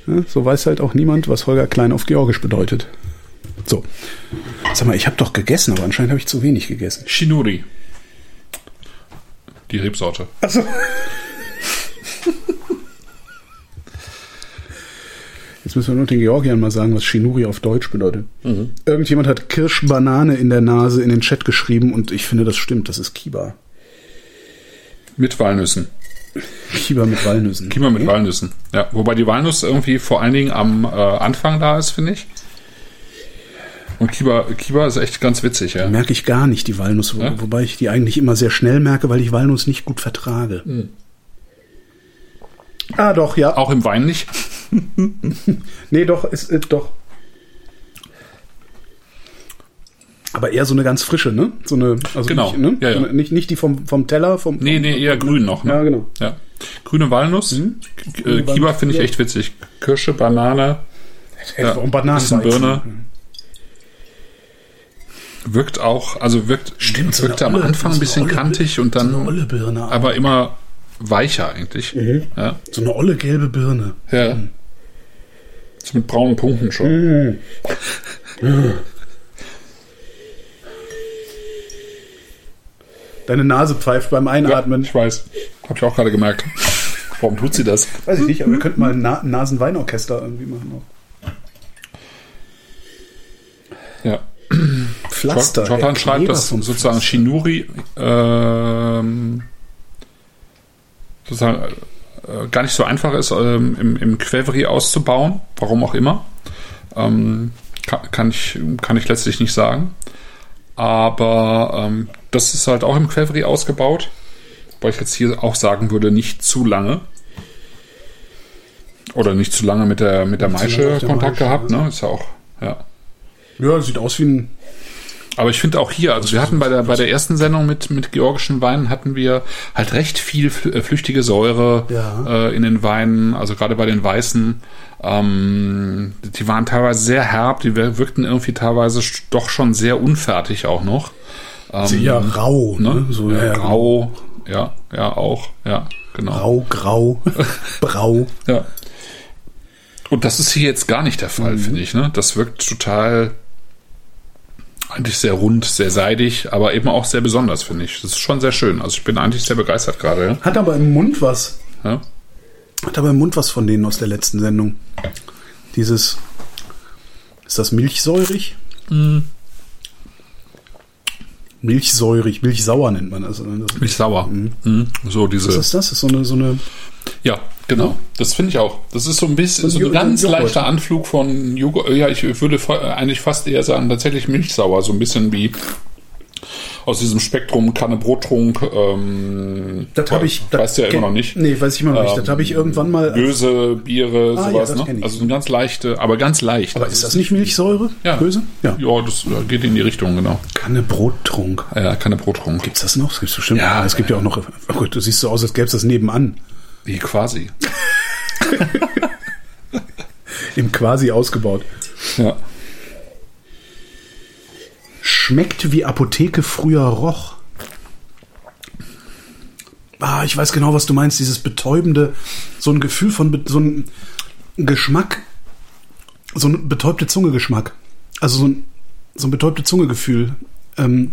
Ja, so weiß halt auch niemand, was Holger Klein auf Georgisch bedeutet. So. Sag mal, ich habe doch gegessen, aber anscheinend habe ich zu wenig gegessen. Shinuri. Die Rebsorte. Also. [LAUGHS] Jetzt müssen wir nur den Georgiern mal sagen, was Shinuri auf Deutsch bedeutet. Irgendjemand hat Kirschbanane in der Nase in den Chat geschrieben und ich finde, das stimmt. Das ist Kiba. Mit Walnüssen. Kiba mit Walnüssen. Kima mit Walnüssen. Ja, wobei die Walnuss irgendwie vor allen Dingen am äh, Anfang da ist, finde ich. Und Kiba, Kiba ist echt ganz witzig, ja. Merke ich gar nicht, die Walnuss, wo, Ja? wobei ich die eigentlich immer sehr schnell merke, weil ich Walnuss nicht gut vertrage. Hm. Ah, doch, ja. Auch im Wein nicht. [LAUGHS] Nee, doch, ist, äh, doch. Aber eher so eine ganz frische, ne? So eine, also Genau. nicht, ne? Ja, ja. So nicht, nicht die vom, vom Teller, vom. Nee, nee, eher grün noch. Ne? Ja, genau. Ja. Grüne Walnuss. K- Äh, Kiba finde ich echt witzig. Kirsche, Banane, Hätte ja, auch Bananen bisschen Birne. Wirkt auch, also wirkt, Stimmt, so wirkt eine am olle- Anfang so ein bisschen olle- kantig und So eine dann olle Birne. aber immer weicher eigentlich. Mhm. Ja. so eine olle gelbe Birne. ja. So mit braunen Punkten schon. Deine Nase pfeift beim Einatmen. Ich weiß. Habe ich auch gerade gemerkt. Warum tut sie das? Weiß ich nicht, aber wir könnten mal ein Na Nasenweinorchester irgendwie machen. Auch. Ja. Pflaster. Jordan schreibt, dass sozusagen Pflaster. Shinuri ähm, sozusagen äh, gar nicht so einfach ist, ähm, im, im Quevri auszubauen, warum auch immer. Ähm, kann, kann, ich, kann ich letztlich nicht sagen. Aber ähm, das ist halt auch im Quevri ausgebaut. Wobei ich jetzt hier auch sagen würde, nicht zu lange. Oder nicht zu lange mit der, mit der Maische Kontakt Maische, gehabt, ne? Ist ja auch, ja. Ja, sieht aus wie ein. Aber ich finde auch hier, also wir hatten bei der, bei der ersten Sendung mit, mit georgischen Weinen hatten wir halt recht viel äh, flüchtige Säure Ja. äh, in den Weinen, also gerade bei den Weißen. Ähm, die waren teilweise sehr herb, die wir- wirkten irgendwie teilweise doch schon sehr unfertig auch noch. Sehr rau, ne? Ne? So, ja, ja, ja, grau, ja, ja, auch, ja, genau. Grau, grau, [LAUGHS] brau. Ja. Und das ist hier jetzt gar nicht der Fall, finde ich. Ne? Das wirkt total eigentlich sehr rund, sehr seidig, aber eben auch sehr besonders, finde ich. Das ist schon sehr schön. Also ich bin eigentlich sehr begeistert gerade. Hat aber im Mund was. Ja? Hat aber im Mund was von denen aus der letzten Sendung. Dieses. Ist das milchsäurig? Milchsäurig, milchsauer nennt man das. das Milch sauer. Mhm. So diese. was ist das? Das ist so eine, so eine Ja, genau. Das finde ich auch. Das ist so ein bisschen so ein ganz Joghurt. leichter Anflug von Joghurt. Ja, ich würde eigentlich fast eher sagen, tatsächlich Milchsauer. So ein bisschen wie aus diesem Spektrum Kanne Brottrunk. Ähm, Das habe ich. Das Weißt du ja immer noch nicht. Nee, weiß ich immer noch nicht. Das habe ich irgendwann mal. Böse Biere, Ah, ja, sowas, kenn ne? Also so ein ganz leichte, aber ganz leicht. aber ist das nicht Milchsäure? ja. Böse? Ja. Ja, das äh, geht in die Richtung, genau. Kanne Brottrunk. Ja, Kanne Brottrunk. Gibt's das noch? Das gibt's bestimmt. Ja, es gibt ja auch noch. Oh Gott, du siehst so aus, als gäbe es das nebenan. Wie quasi. [LAUGHS] Im quasi ausgebaut. Ja. Schmeckt wie Apotheke früher roch. Ah, ich weiß genau, was du meinst. Dieses betäubende, so ein Gefühl von, so ein Geschmack, so ein betäubte Zunge-Geschmack. Also so ein, so ein betäubte Zunge-Gefühl. Ähm,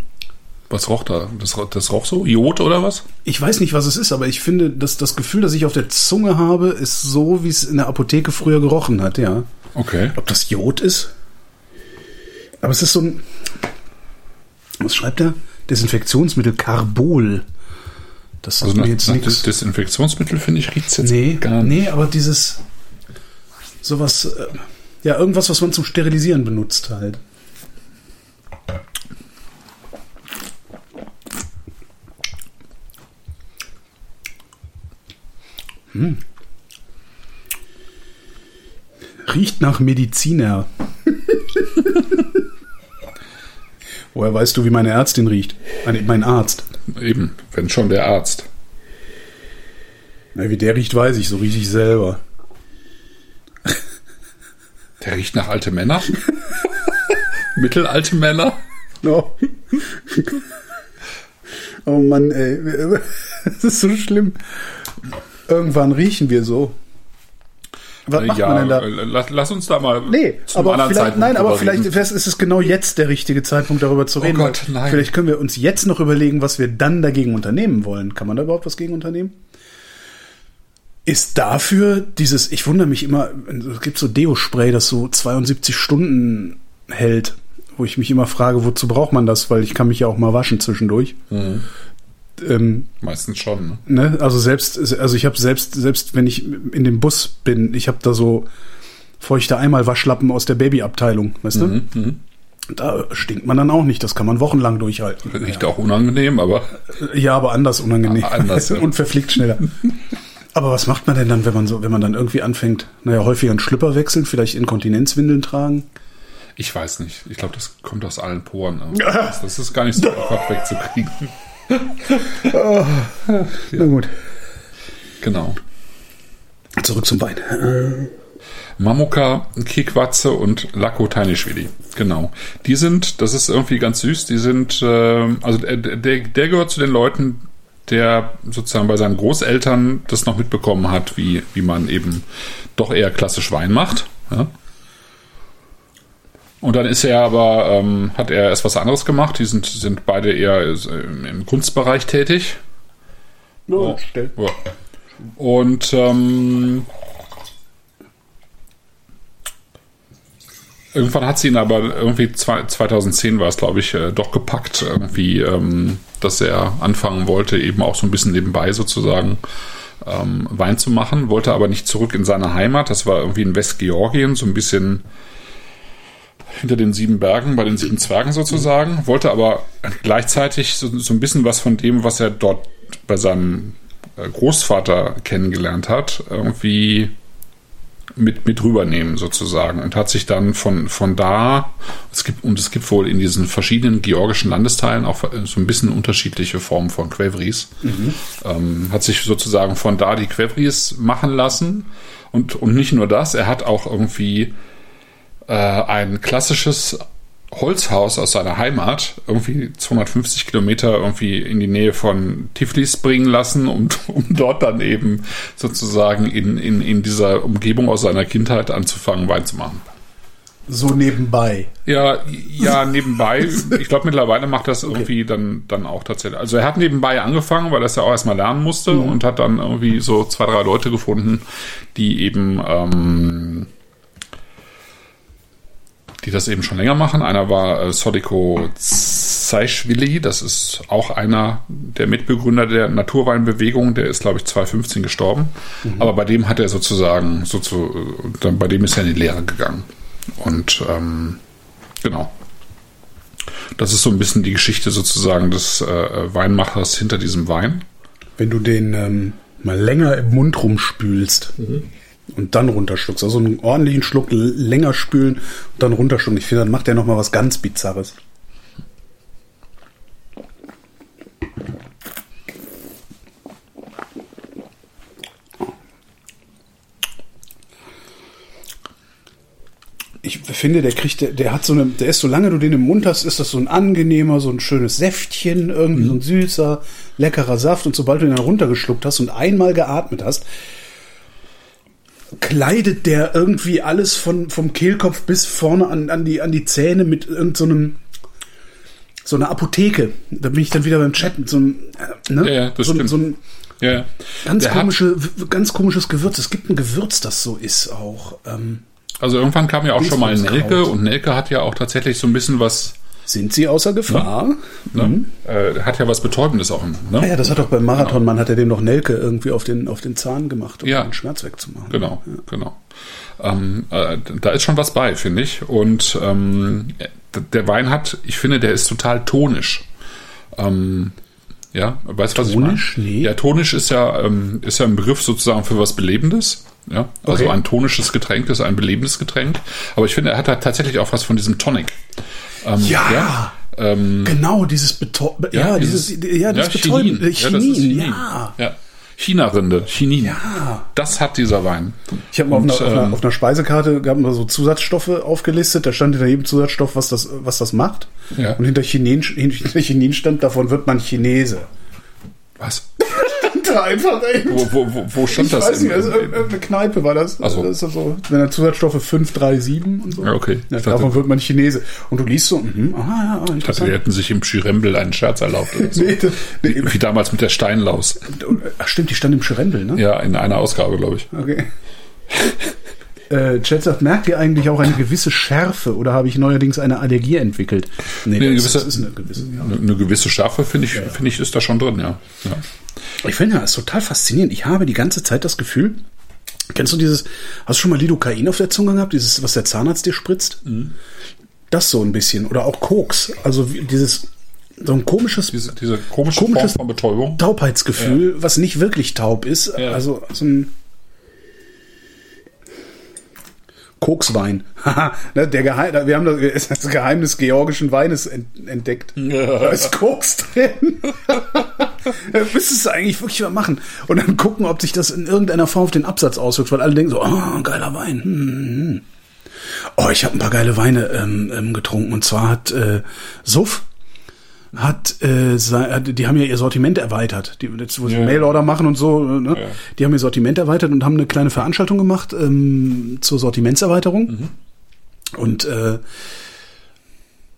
Was roch da? Das, das roch so? Jod oder was? ich weiß nicht, was es ist, aber ich finde, dass das Gefühl, das ich auf der Zunge habe, ist so, wie es in der Apotheke früher gerochen hat, ja. Okay. Ob das Jod ist? Aber es ist so ein. Was schreibt er? Desinfektionsmittel Carbol. Das Also mir jetzt nach nichts. Des Desinfektionsmittel, finde ich, riecht's jetzt Nee, gar nicht. nee, aber dieses. Sowas. Äh, ja, irgendwas, was man zum Sterilisieren benutzt halt. Hm. Riecht nach Mediziner. [LAUGHS] Woher weißt du, wie meine Ärztin riecht? Mein Arzt. Eben, wenn schon der Arzt. Na, wie der riecht, weiß ich. So rieche ich selber. Der riecht nach alte Männer. [LAUGHS] Mittelalte Männer. No. oh Mann, ey. [LAUGHS] Das ist so schlimm. Irgendwann riechen wir so. Was macht ja, man denn da? äh, lass, lass uns da mal Nee, aber vielleicht, Zeitpunkt nein, aber vielleicht ist es genau jetzt der richtige Zeitpunkt, darüber zu reden. Gott, weil nein. Vielleicht können wir uns jetzt noch überlegen, was wir dann dagegen unternehmen wollen. Kann man da überhaupt was gegen unternehmen? Ist dafür dieses, ich wundere mich immer, es gibt so Deo-Spray, das so 72 Stunden hält, wo ich mich immer frage, wozu braucht man das? Weil ich kann mich ja auch mal waschen zwischendurch. Mhm. Ähm, Meistens schon. Ne? Ne? Also selbst, also ich habe selbst, selbst wenn ich in dem Bus bin, ich habe da so feuchte Einmalwaschlappen aus der Babyabteilung, weißt du? Mhm. Mhm. Da stinkt man dann auch nicht. Das kann man wochenlang durchhalten. Riecht auch unangenehm, aber Ja, aber anders unangenehm. Anders, ja. [LAUGHS] Und verfliegt schneller. Aber was macht man denn dann, wenn man so, wenn man dann irgendwie anfängt, naja, häufiger einen Schlüpper wechseln, vielleicht Inkontinenzwindeln tragen? ich weiß nicht. Ich glaube, das kommt aus allen Poren. Das, [LAUGHS] das ist gar nicht so einfach wegzukriegen. [LAUGHS] Na gut. Genau. Zurück zum Wein. Äh, Mamuka, Kikwatze und Lako Tainischwili. Genau. Die sind, das ist irgendwie ganz süß, die sind, äh, also der, der, der gehört zu den Leuten, der sozusagen bei seinen Großeltern das noch mitbekommen hat, wie, wie man eben doch eher klassisch Wein macht. Ja? Und dann ist er aber, ähm, hat er erst was anderes gemacht. Die sind, sind beide eher äh, im Kunstbereich tätig. no, stell. Ja. Und ähm, irgendwann hat sie ihn aber irgendwie zwei- 2010 war es, glaube ich, äh, doch gepackt, irgendwie, ähm, dass er anfangen wollte, eben auch so ein bisschen nebenbei sozusagen ähm, Wein zu machen, wollte aber nicht zurück in seine Heimat. Das war irgendwie in Westgeorgien, so ein bisschen hinter den sieben Bergen, bei den sieben Zwergen sozusagen, wollte aber gleichzeitig so, so ein bisschen was von dem, was er dort bei seinem äh, Großvater kennengelernt hat, irgendwie mit, mit rübernehmen sozusagen und hat sich dann von, von da, es gibt, und es gibt wohl in diesen verschiedenen georgischen Landesteilen auch so ein bisschen unterschiedliche Formen von Quevris, ähm, hat sich sozusagen von da die Quevris machen lassen und, und nicht nur das, er hat auch irgendwie äh, ein klassisches Holzhaus aus seiner Heimat irgendwie 250 Kilometer irgendwie in die Nähe von Tiflis bringen lassen, um, [LAUGHS] um dort dann eben sozusagen in, in, in dieser Umgebung aus seiner Kindheit anzufangen, Wein zu machen. So nebenbei. Ja, ja, [LAUGHS] nebenbei. Ich glaube, mittlerweile macht das irgendwie dann, dann auch tatsächlich. Also er hat nebenbei angefangen, weil er das ja auch erstmal lernen musste und hat dann irgendwie so zwei, drei Leute gefunden, die eben ähm, die das eben schon länger machen. Einer war äh, Sodiko Zaischwili, das ist auch einer der Mitbegründer der Naturweinbewegung, der ist, glaube ich, 2015 gestorben. Aber bei dem hat er sozusagen, so zu, dann, bei dem ist er in die Lehre gegangen. Und ähm, genau. Das ist so ein bisschen die Geschichte sozusagen des äh, Weinmachers hinter diesem Wein. Wenn du den ähm, mal länger im Mund rumspülst und dann runterschluckst, also einen ordentlichen Schluck länger spülen und dann runterschlucken. Ich finde, dann macht der noch mal was ganz Bizarres. Ich finde, der kriegt, der, der hat so eine, der ist, solange du den im Mund hast, ist das so ein angenehmer, so ein schönes Säftchen, irgendwie so ein süßer, leckerer Saft. Und sobald du ihn dann runtergeschluckt hast und einmal geatmet hast, kleidet der irgendwie alles von, vom Kehlkopf bis vorne an, an, die, an die Zähne mit irgendeinem, so einem, so einer Apotheke. Da bin ich dann wieder beim Chat mit so einem, äh, ne? Ja, ja, das so, stimmt. so ein Ja, ganz Der komische, ganz komisches Gewürz. Es gibt ein Gewürz, das so ist auch. Ähm, Also irgendwann kam ja auch schon mal. Nelke und Nelke hat ja auch tatsächlich so ein bisschen was, sind sie außer Gefahr? ne? äh, hat ja was Betäubendes auch. Ne? Ah ja, das hat doch beim Marathonmann, hat er dem noch Nelke irgendwie auf den, auf den Zahn gemacht, um Ja. den Schmerz wegzumachen. Genau, genau. Ähm, äh, da ist schon was bei, finde ich. Und ähm, der Wein hat, ich finde, der ist total tonisch. Ähm, ja, weißt du, was Tonisch? ich meine? Nee. Ja, tonisch ist ja, ähm, ist ja ein Begriff sozusagen für was Belebendes. Ja, also Okay. ein tonisches Getränk ist ein belebendes Getränk. Aber ich finde, er hat da tatsächlich auch was von diesem Tonic. Ähm, Ja. ähm, Genau, dieses Betäuben. Ja, dieses, ja, das. Betäuben. Äh, Ja, das ist Chinin, Chinin. ja. China-Rinde, Chinin. Ja. Das hat dieser Wein. Ich habe mal auf, Und, einer, auf, einer, ähm, auf einer Speisekarte gab es so Zusatzstoffe aufgelistet. Da stand hinter jedem Zusatzstoff, was das, was das macht. Ja. Und hinter Chinin, hinter Chinin stand, davon wird man Chinese. Was? Da einfach, ey. Wo, wo, wo, wo stand Ich das? weiß nicht, also irgendeine Kneipe war das. Ach so. das ist so, wenn da Zusatzstoffe 5, 3, 7 und so. Ja, okay. Ja, Ich davon dachte- wird man Chinese. Und du liest so, mhm, aha, ja, ah, Ich dachte, die hätten sich im Schirembel einen Scherz erlaubt. Oder so. [LAUGHS] Nee, das- nee, Wie damals mit der Steinlaus. ach stimmt, die stand im Schrembel, ne? Ja, in einer Ausgabe, glaube ich. Okay. [LAUGHS] Äh, Chat sagt, merkt ihr eigentlich auch eine gewisse Schärfe oder habe ich neuerdings eine Allergie entwickelt? Nee, Nee, eine das, gewisse- das ist eine gewisse. Ja. Eine, eine gewisse Schärfe, finde ich, finde ich, ist da schon drin, ja. ja. Ich finde ja, das ist total faszinierend. Ich habe die ganze Zeit das Gefühl, kennst du dieses, hast du schon mal Lidocain auf der Zunge gehabt, dieses, was der Zahnarzt dir spritzt? Das so ein bisschen. Oder auch Koks. Also dieses, so ein komisches Diese, diese komische Komisches- Form von Betäubung. Taubheitsgefühl, was nicht wirklich taub ist. Ja. Also so ein Kokswein. [LAUGHS] Ne, der Geheim, wir haben das, das Geheimnis georgischen Weines ent, entdeckt. Da ist Koks drin. [LAUGHS] da müsstest du eigentlich wirklich mal machen. Und dann gucken, ob sich das in irgendeiner Form auf den Absatz auswirkt, weil alle denken so, oh, geiler Wein. Hm, hm, hm. Oh, ich habe ein paar geile Weine ähm, ähm, getrunken. Und zwar hat äh, Suff hat, äh, die haben ja ihr Sortiment erweitert, die, jetzt, wo sie Ja. Mailorder machen und so, ne? Ja. die haben ihr Sortiment erweitert und haben eine kleine Veranstaltung gemacht ähm, zur Sortimentserweiterung. Und äh,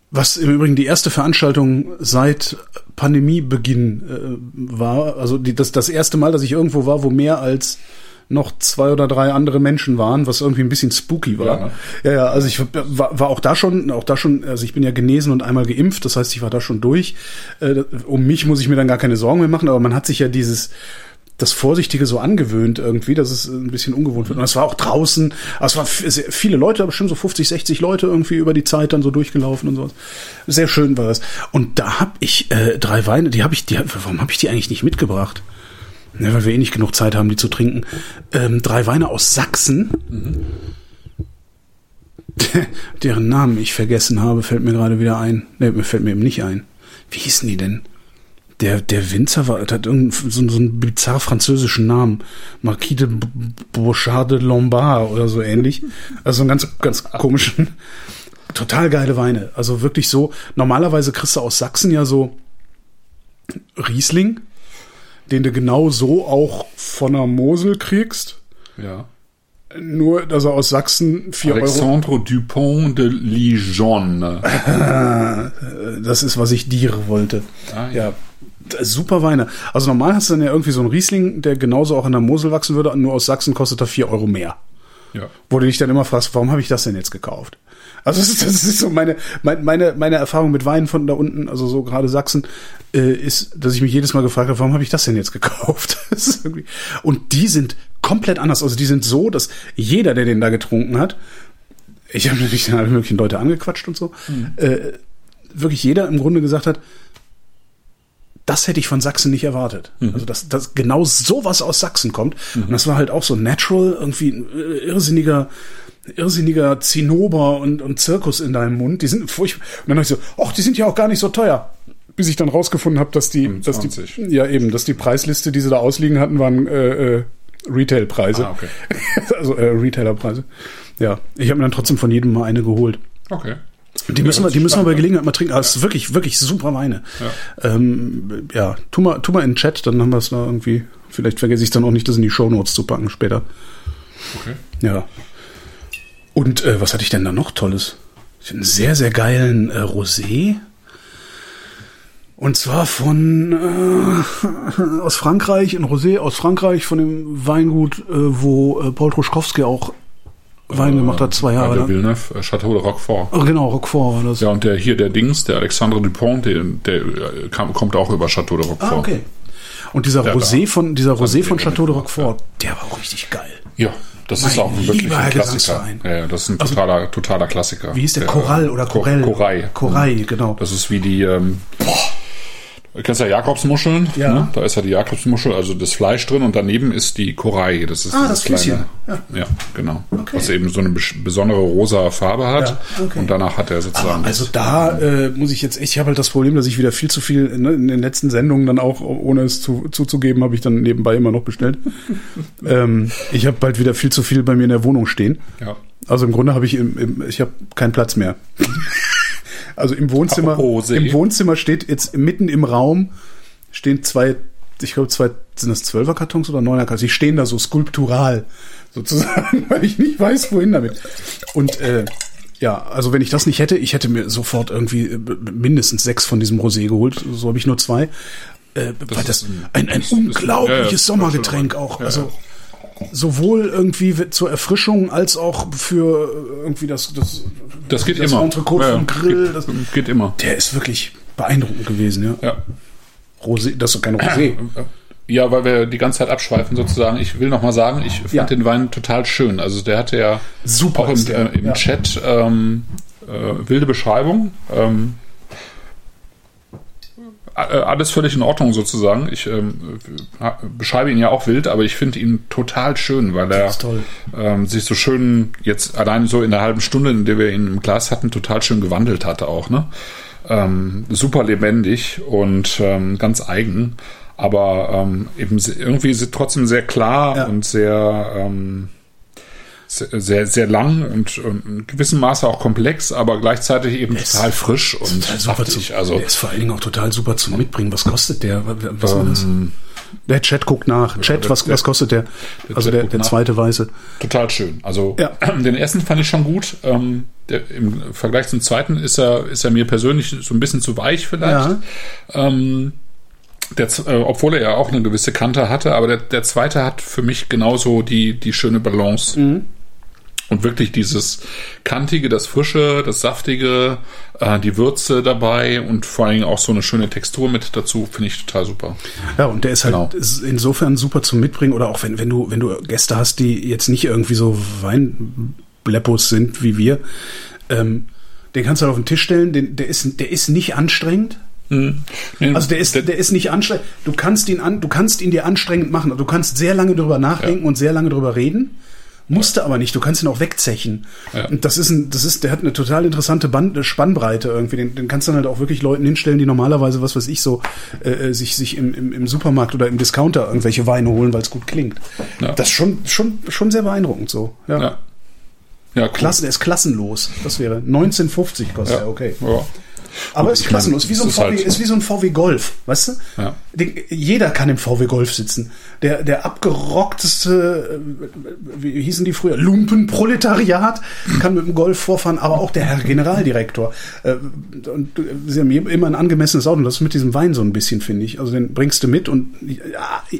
was im Übrigen die erste Veranstaltung seit Pandemiebeginn äh, war, also die, das, das erste Mal, dass ich irgendwo war, wo mehr als noch zwei oder drei andere Menschen waren, was irgendwie ein bisschen spooky war. Ja. Ja, ja, also ich war, war auch da schon, auch da schon, also ich bin ja genesen und einmal geimpft, das heißt, ich war da schon durch. Äh, um mich muss ich mir dann gar keine Sorgen mehr machen, aber man hat sich ja dieses das Vorsichtige so angewöhnt irgendwie, dass es ein bisschen ungewohnt wird. Und es war auch draußen, aber es waren viele Leute, bestimmt so 50, 60 Leute irgendwie über die Zeit dann so durchgelaufen und sowas. Sehr schön war das. Und da habe ich äh, drei Weine, die habe ich, die, warum habe ich die eigentlich nicht mitgebracht? Ne, weil wir eh nicht genug Zeit haben, die zu trinken. Ähm, drei Weine aus Sachsen, [LAUGHS] deren Namen ich vergessen habe, fällt mir gerade wieder ein. Ne, mir fällt mir eben nicht ein. Wie hießen die denn? Der, der Winzer war, hat irgendeinen so, so einen bizarr französischen Namen. Marquis de Bourchard de Lombard oder so ähnlich. Also einen ganz, ganz komischen, total geile Weine. Also wirklich so, normalerweise kriegst du aus Sachsen ja so Riesling, den du genau so auch von der Mosel kriegst. Ja. Nur, dass er aus Sachsen 4 Euro. Alexandre Dupont de Lijon. [LAUGHS] Das ist, was ich dir wollte. Ah, ja. ja. Super Weine. Also normal hast du dann ja irgendwie so einen Riesling, der genauso auch in der Mosel wachsen würde, nur aus Sachsen kostet er 4 Euro mehr. Ja. Wo du dich dann immer fragst, warum habe ich das denn jetzt gekauft? Also das ist, das ist so meine, mein- meine, meine Erfahrung mit Weinen von da unten, also so gerade Sachsen, äh, ist, dass ich mich jedes Mal gefragt habe, warum habe ich das denn jetzt gekauft? [LAUGHS] Und die sind komplett anders. Also die sind so, dass jeder, der den da getrunken hat, ich habe natürlich dann alle möglichen Leute angequatscht und so, äh, wirklich jeder im Grunde gesagt hat, das hätte ich von Sachsen nicht erwartet. Also, dass, dass genau sowas aus Sachsen kommt. Und das war halt auch so natural, irgendwie ein äh, irrsinniger, irrsinniger Zinnober und, und Zirkus in deinem Mund. Die sind furchtbar. Und dann dachte ich so, ach, die sind ja auch gar nicht so teuer. Bis ich dann rausgefunden habe, dass die, dass die, 25. ja eben, dass die Preisliste, die sie da ausliegen hatten, waren äh, äh, Retailpreise. Ah, okay. [LAUGHS] also äh, Retailerpreise. Ja, ich habe mir dann trotzdem von jedem mal eine geholt. Okay. Die müssen, wir, die müssen wir bei Gelegenheit mal trinken. Aber es ist wirklich, wirklich super Weine. Ja, ähm, ja tu, mal, tu mal in den Chat, dann haben wir es da irgendwie. Vielleicht vergesse ich dann auch nicht, das in die Shownotes zu packen später. Okay. Ja. Und äh, was hatte ich denn da noch Tolles? Ich einen sehr, sehr geilen äh, Rosé. Und zwar von äh, [LAUGHS] aus Frankreich, ein Rosé aus Frankreich, von dem Weingut, äh, wo äh, Paul Truschkowski auch Wein gemacht hat, zwei Jahre Ja, der. Villeneuve, äh, Chateau de Roquefort. Oh, genau, Roquefort war das. Ja, und der hier, der Dings, der Alexandre Dupont, der, der äh, kam, kommt auch über Chateau de Roquefort. Ah, okay. Und dieser Ja, Rosé von dieser Rosé von Chateau de Roquefort, der war auch richtig geil. Ja, das Mein ist auch wirklich lieber ein Klassiker. Ja, ja, das ist ein totaler, totaler Klassiker. Wie hieß der? Korall oder Ko- Korell? Korei. Korei, genau. Das ist wie die, ähm, du kennst ja Jakobsmuscheln, Ja. Ne? da ist ja die Jakobsmuschel, also das Fleisch drin und daneben ist die Korei. Das ist Ah, das kleine, ja. genau. Was eben so eine bes- besondere rosa Farbe hat Ja, okay. und danach hat er sozusagen Also da äh, muss ich jetzt echt, ich habe halt das Problem, dass ich wieder viel zu viel ne, in den letzten Sendungen dann auch, ohne es zu, zuzugeben, habe ich dann nebenbei immer noch bestellt. [LAUGHS] ähm, ich habe bald wieder viel zu viel bei mir in der Wohnung stehen. ja. Also im Grunde habe ich im, im ich habe keinen Platz mehr. [LAUGHS] also im Wohnzimmer, Apropos See. im Wohnzimmer steht jetzt mitten im Raum stehen zwei, ich glaube zwei sind das Zwölfer Kartons oder Neuner Kartons. Die stehen da so skulptural sozusagen, [LAUGHS] weil ich nicht weiß, wohin damit. Und äh, ja, also wenn ich das nicht hätte, ich hätte mir sofort irgendwie äh, mindestens sechs von diesem Rosé geholt. So habe ich nur zwei. Äh, weil das ein- ein, unglaubliches ja, ja, Sommergetränk auch. Ja, Also sowohl irgendwie zur Erfrischung als auch für irgendwie das das, Das geht das immer. Entrecote Ja, vom Grill. Geht, Das, geht immer. der ist wirklich beeindruckend gewesen, ja. Ja. Rosé, das ist kein Rosé. [CLEARS THROAT] Ja, weil wir die ganze Zeit abschweifen sozusagen. Ich will noch mal sagen, ich fand Ja. den Wein total schön. Also der hatte ja Super auch im, äh, im. Chat ähm, äh, wilde Beschreibung. Ähm, äh, alles völlig in Ordnung sozusagen. Ich ähm, beschreibe ihn ja auch wild, aber ich finde ihn total schön, weil er ähm, sich so schön jetzt allein so in der halben Stunde, in der wir ihn im Glas hatten, total schön gewandelt hatte auch. Ne? Ähm, super lebendig und ähm, ganz eigen, aber ähm, eben irgendwie trotzdem sehr klar ja. und sehr ähm, sehr, sehr lang und, und in gewissem Maße auch komplex, aber gleichzeitig eben der total frisch und total saftig. Zu, also, der ist vor allen Dingen auch total super zum Mitbringen. Was kostet der? Was ähm, das? Der Chat guckt nach. Chat, was, was kostet der? der also der, der zweite Weiße. Total schön. Also ja. [CLEARS THROAT] den ersten fand ich schon gut. Ähm, der, Im Vergleich zum zweiten ist er, ist er mir persönlich so ein bisschen zu weich vielleicht. Ja. Ähm, der, äh, obwohl er ja auch eine gewisse Kante hatte, aber der, der zweite hat für mich genauso die, die schöne Balance. Mhm. Und wirklich dieses kantige, das frische, das saftige, äh, die Würze dabei und vor allen Dingen auch so eine schöne Textur mit dazu, finde ich total super. Ja, und der ist halt genau. insofern super zum Mitbringen oder auch wenn, wenn du, wenn du Gäste hast, die jetzt nicht irgendwie so Weinbleppos sind wie wir, ähm, den kannst du halt auf den Tisch stellen, den, der ist, der ist nicht anstrengend. Mhm. Also der ist, der ist nicht anstrengend. Du kannst ihn an, du kannst ihn dir anstrengend machen. Du kannst sehr lange drüber nachdenken ja. und sehr lange drüber reden. Musste aber nicht, du kannst ihn auch wegzechen. Ja. Und das ist ein, das ist, der hat eine total interessante Band, Spannbreite irgendwie. Den, den kannst du dann halt auch wirklich Leuten hinstellen, die normalerweise, was weiß ich, so äh, äh sich, sich im, im, im Supermarkt oder im Discounter irgendwelche Weine holen, weil es gut klingt. Ja. Das ist schon, schon, schon sehr beeindruckend so. Ja. ja. Ja, cool. Klasse, der ist klassenlos. Das wäre 1950 kostet ja. er, okay. Ja. Aber es ist klassenlos. Wie so ein VW, halt ist wie so ein VW Golf, weißt du? Ja. Jeder kann im VW Golf sitzen. Der, der abgerockteste, äh, wie hießen die früher? Lumpenproletariat kann mit dem Golf vorfahren, aber auch der Herr Generaldirektor. Äh, und sie haben immer ein angemessenes Auto. Und das ist mit diesem Wein so ein bisschen, finde ich. Also den bringst du mit und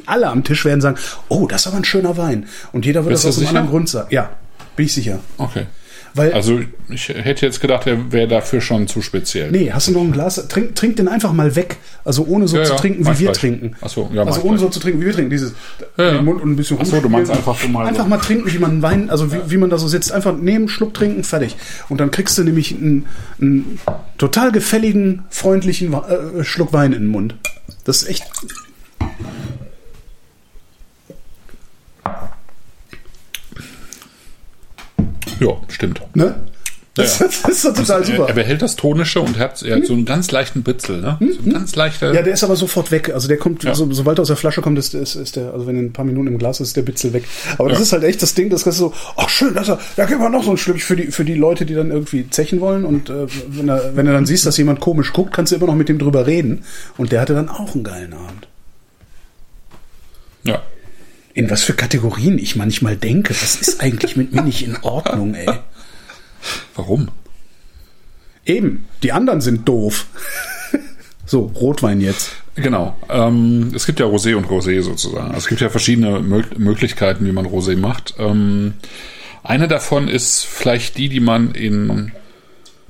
alle am Tisch werden sagen, oh, das ist aber ein schöner Wein. Und jeder wird Bist das aus einem anderen Grund sagen. Ja, bin ich sicher. Okay. Weil, also ich hätte jetzt gedacht, er wäre dafür schon zu speziell. Nee, hast du noch ein Glas? Trink, trink den einfach mal weg. Also ohne so ja, zu trinken, wie wir gleich. trinken. Ach so, ja, also ohne so zu trinken, wie wir trinken. Dieses ja, den Mund und ein bisschen Ach so, du meinst einfach so mal Einfach so. mal trinken, wie man Wein, also wie, wie man da so sitzt. Einfach nehmen, Schluck trinken, fertig. Und dann kriegst du nämlich einen, einen total gefälligen, freundlichen äh, Schluck Wein in den Mund. Das ist echt Ja, stimmt. Ne? Das, ja. das, ist total super. Er, behält das Tonische und hat, er hat so einen ganz leichten Bitzel, ne? So einen ganz leichter. Ja, der ist aber sofort weg. Also der kommt, ja. so, sobald er aus der Flasche kommt, ist, ist, ist der, also wenn er ein paar Minuten im Glas ist, ist der Bitzel weg. Aber das ja. ist halt echt das Ding, das ist so, ach schön, das, da gibt man noch so ein Stück für die, für die Leute, die dann irgendwie zechen wollen. Und äh, wenn, er, wenn du dann siehst, dass jemand komisch guckt, kannst du immer noch mit dem drüber reden. Und der hatte dann auch einen geilen Abend. Ja. In was für Kategorien ich manchmal denke, das ist eigentlich mit mir nicht in Ordnung, ey. Warum? Eben, die anderen sind doof. so, Rotwein jetzt. Genau. Ähm, es gibt ja Rosé und Rosé sozusagen. es gibt ja verschiedene Mö Möglichkeiten, wie man Rosé macht. Ähm, eine davon ist vielleicht die, die man in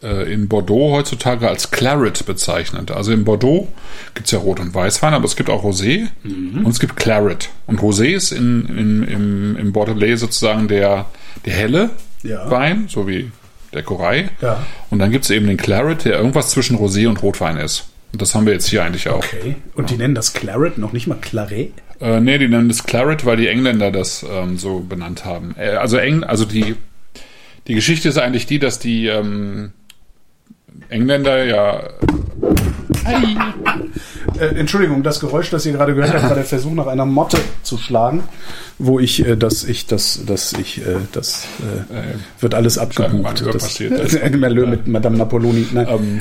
in Bordeaux heutzutage als Claret bezeichnet. Also in Bordeaux gibt es ja Rot- und Weißwein, aber es gibt auch Rosé mhm. und es gibt Claret. Und Rosé ist in, in, im, im Bordelais sozusagen der, der helle ja. Wein, so wie der Koray. Ja. Und dann gibt es eben den Claret, der irgendwas zwischen Rosé und Rotwein ist. Und das haben wir jetzt hier eigentlich auch. Okay. Und die nennen das Claret, noch nicht mal Claret? Äh, nee, die nennen das Claret, weil die Engländer das ähm, so benannt haben. Äh, also Eng, also die, die Geschichte ist eigentlich die, dass die ähm, Engländer ja. Hi. Äh, Entschuldigung, das Geräusch, das ihr gerade gehört habt, war der Versuch nach einer Motte zu schlagen, wo ich, äh, dass ich, das, dass ich, äh, das äh, äh wird alles abgebucht. Das passiert. Das, [LAUGHS] äh, mit Madame Napoloni. Nein. Ähm,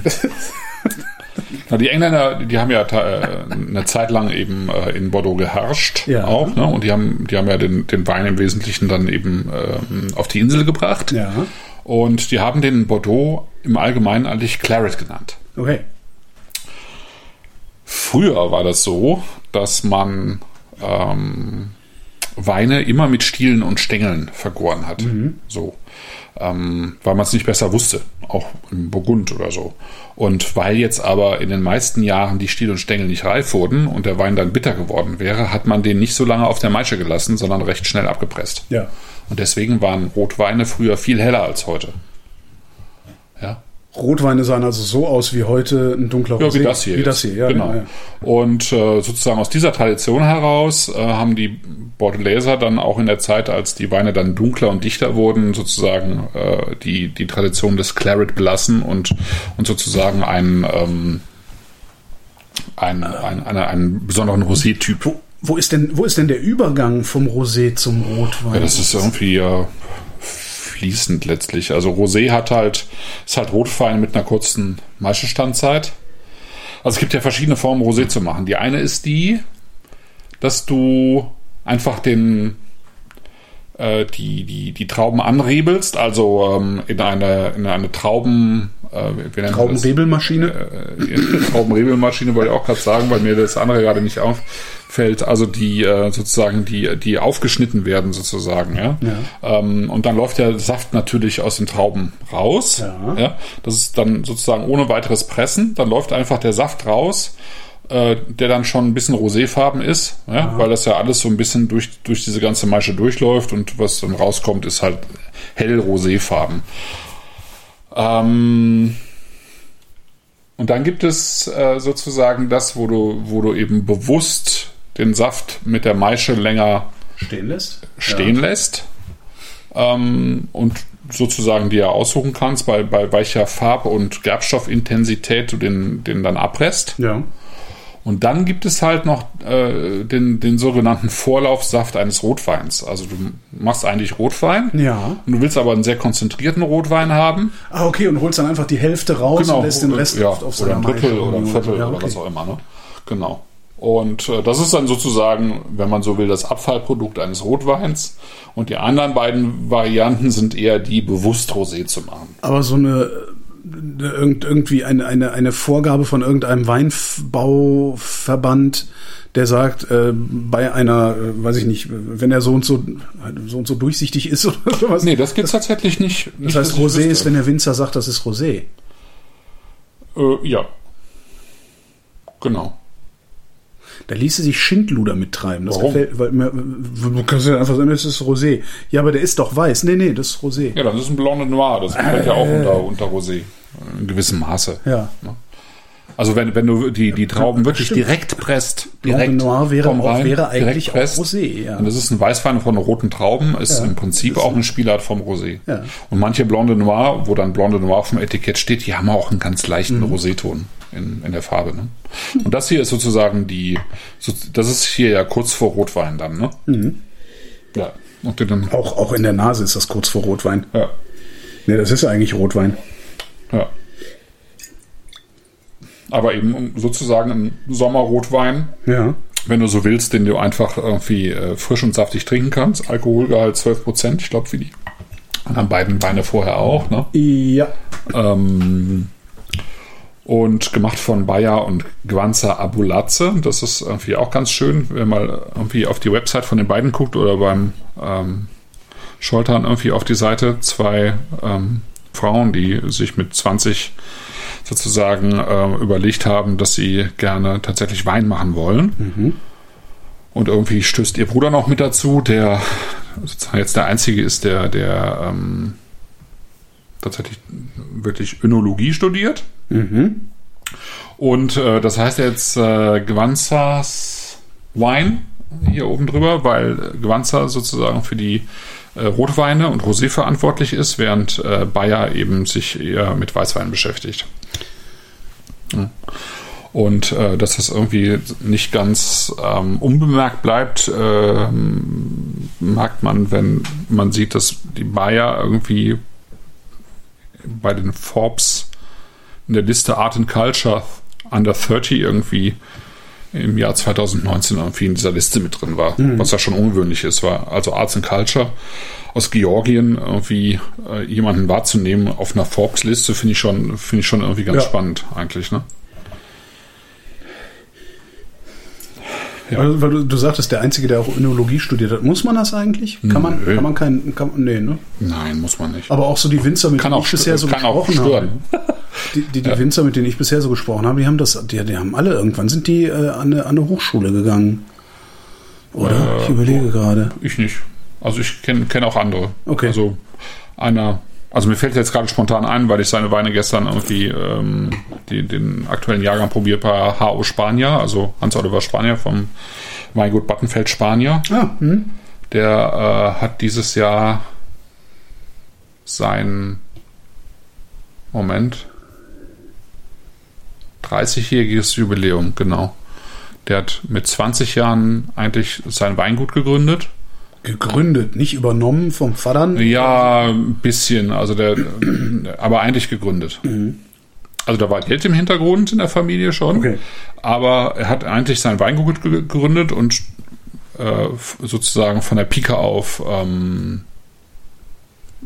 na, die Engländer, die haben ja äh, eine Zeit lang eben äh, in Bordeaux geherrscht, ja. auch, ne? Und die haben, die haben ja den, den Wein im Wesentlichen dann eben ähm, auf die Insel gebracht. Ja. Und die haben den Bordeaux im Allgemeinen eigentlich Claret genannt. Okay. Früher war das so, dass man ähm, Weine immer mit Stielen und Stängeln vergoren hat. Mhm. So. Ähm, weil man es nicht besser wusste, auch im Burgund oder so. Und weil jetzt aber in den meisten Jahren die Stiel und Stängel nicht reif wurden und der Wein dann bitter geworden wäre, hat man den nicht so lange auf der Maische gelassen, sondern recht schnell abgepresst. Ja. Und deswegen waren Rotweine früher viel heller als heute. Rotweine sahen also so aus wie heute ein dunkler Ja, Rosé. wie das hier. Wie das hier, ja. genau. ja, ja. Und äh, sozusagen aus dieser Tradition heraus äh, haben die Bordeläser dann auch in der Zeit, als die Weine dann dunkler und dichter wurden, sozusagen äh, die, die Tradition des Claret belassen und, und sozusagen einen, ähm, einen, einen, einen, einen besonderen Rosé-Typ. Wo, wo, ist denn, wo ist denn der Übergang vom Rosé zum Rotwein? Ja, das ist irgendwie äh, fließend letztlich. Also Rosé hat halt, ist halt Rotwein mit einer kurzen Maischestandzeit. Also es gibt ja verschiedene Formen, Rosé zu machen. Die eine ist die, dass du einfach den äh, die, die, die Trauben anriebelst, also ähm, in eine, in eine Trauben, äh? Traubenrebelmaschine? äh, Traubenrebelmaschine wollte ich auch gerade sagen, weil mir das andere gerade nicht auffällt. Also die äh, sozusagen die die aufgeschnitten werden sozusagen, ja. Ähm, und dann läuft der Saft natürlich aus den Trauben raus. Ja. Das ist dann sozusagen ohne weiteres Pressen. Dann läuft einfach der Saft raus. äh, Der dann schon ein bisschen roséfarben ist, ja, weil das ja alles so ein bisschen durch, durch diese ganze Maische durchläuft und was dann rauskommt, ist halt hell roséfarben. Ähm, und dann gibt es äh, sozusagen das, wo du, wo du eben bewusst den Saft mit der Maische länger Stehen lässt? stehen lässt ähm, und sozusagen dir aussuchen kannst, bei, bei welcher Farb- und Gerbstoffintensität du den, den dann abpresst. Ja. Und dann gibt es halt noch äh, den, den sogenannten Vorlaufsaft eines Rotweins. Also du machst eigentlich Rotwein Ja. und du willst aber einen sehr konzentrierten Rotwein haben. Ah, okay, und holst dann einfach die Hälfte raus und lässt den Rest ja, auf, auf oder ein Drittel oder ein Viertel ja, oder okay. was auch immer. Ne? Genau. Und äh, das ist dann sozusagen, wenn man so will, das Abfallprodukt eines Rotweins. Und die anderen beiden Varianten sind eher die, bewusst Rosé zu machen. Aber so eine irgend, irgendwie eine, eine, eine Vorgabe von irgendeinem Weinbauverband, der sagt, äh, bei einer, äh, weiß ich nicht, wenn er so und so so und so durchsichtig ist [LAUGHS] oder sowas. Nee, das gibt's tatsächlich nicht. das nicht, heißt, dass ich Rosé ist, wenn der Winzer sagt, das ist Rosé. Äh, ja. Genau. Da ließe sich Schindluder mittreiben. Das Warum? gefällt, weil du kannst ja einfach sagen, das ist Rosé. Ja, aber der ist doch weiß. Nee, nee, das ist Rosé. Ja, dann ist ein Blonde Noir. Das fällt ja auch unter, unter Rosé. In gewissem Maße. Ja. Also wenn, wenn du die, die Trauben wirklich stimmt. direkt presst, Blonde direkt Noir wäre auch- Wein, wäre eigentlich auch Rosé, ja. Und das ist ein Weißwein von roten Trauben, ist Ja. im Prinzip auch eine Spielart vom Rosé. Ja. Und manche Blonde Noir, wo dann Blonde Noir vom Etikett steht, die haben auch einen ganz leichten Mhm. Roséton in, in der Farbe. Ne? Und das hier ist sozusagen die, so, das ist hier ja kurz vor Rotwein dann, ne? Mhm. Ja. Und dann, Auch, auch in der Nase ist das kurz vor Rotwein. ja. Nee, das ist ja eigentlich Rotwein. Ja. Aber eben sozusagen ein Sommerrotwein, Ja. wenn du so willst, den du einfach irgendwie äh, frisch und saftig trinken kannst. Alkoholgehalt 12 Prozent, ich glaube, wie die anderen beiden Weine vorher auch. Ne? Ja. Ähm, und gemacht von Bayer und Gwanza Abulatze. Das ist irgendwie auch ganz schön, wenn man irgendwie auf die Website von den beiden guckt oder beim ähm, Scholtern irgendwie auf die Seite. Zwei ähm, Frauen, die sich mit 20 sozusagen äh, überlegt haben, dass sie gerne tatsächlich Wein machen wollen. Und irgendwie stößt ihr Bruder noch mit dazu, der jetzt der einzige ist, der, der ähm, tatsächlich wirklich Önologie studiert. Und äh, das heißt jetzt äh, Gwanzas Wine hier oben drüber, weil Gwanza sozusagen für die äh, Rotweine und Rosé verantwortlich ist, während äh, Bayer eben sich eher mit Weißwein beschäftigt. Ja. Und äh, dass das irgendwie nicht ganz ähm, unbemerkt bleibt, ähm, merkt man, wenn man sieht, dass die Bayer irgendwie bei den Forbes in der Liste Art and Culture Under 30 irgendwie im Jahr 2019 irgendwie in dieser Liste mit drin war, was ja schon ungewöhnlich ist, war also Arts and Culture aus Georgien irgendwie äh, jemanden wahrzunehmen auf einer Forbes-Liste finde ich schon finde ich schon irgendwie ganz Ja. spannend eigentlich, ne? Ja. Weil, weil du, du sagtest, der Einzige, der auch Önologie studiert hat. Muss man das eigentlich? Kann man, Nö. kann man kein, kann, nee, ne? Nein, muss man nicht. Aber auch so die Winzer, mit denen ich bisher so gesprochen habe. [LAUGHS] Die, die, die Winzer, mit denen ich bisher so gesprochen habe, die haben das, die, die haben alle irgendwann sind die äh, an, eine, an eine Hochschule gegangen. Oder? Äh, ich überlege gerade. Ich nicht. Also ich kenne kenn auch andere. Okay. Also einer Also mir fällt jetzt gerade spontan ein, weil ich seine Weine gestern irgendwie ähm, die, den aktuellen Jahrgang probiert bei HO Spanier, also Hans-Oliver Spanier vom Weingut Battenfeld Spanier. Ah, hm. Der äh, hat dieses Jahr sein Moment 30-jähriges Jubiläum, genau. Der hat mit 20 Jahren eigentlich sein Weingut gegründet. Gegründet, nicht übernommen vom Vatern. Ja, ein bisschen, also der, [CLEARS THROAT] aber eigentlich gegründet. Also da war Geld im Hintergrund in der Familie schon, Okay. aber er hat eigentlich sein Weingut ge- gegründet und äh, sozusagen von der Pike auf ähm,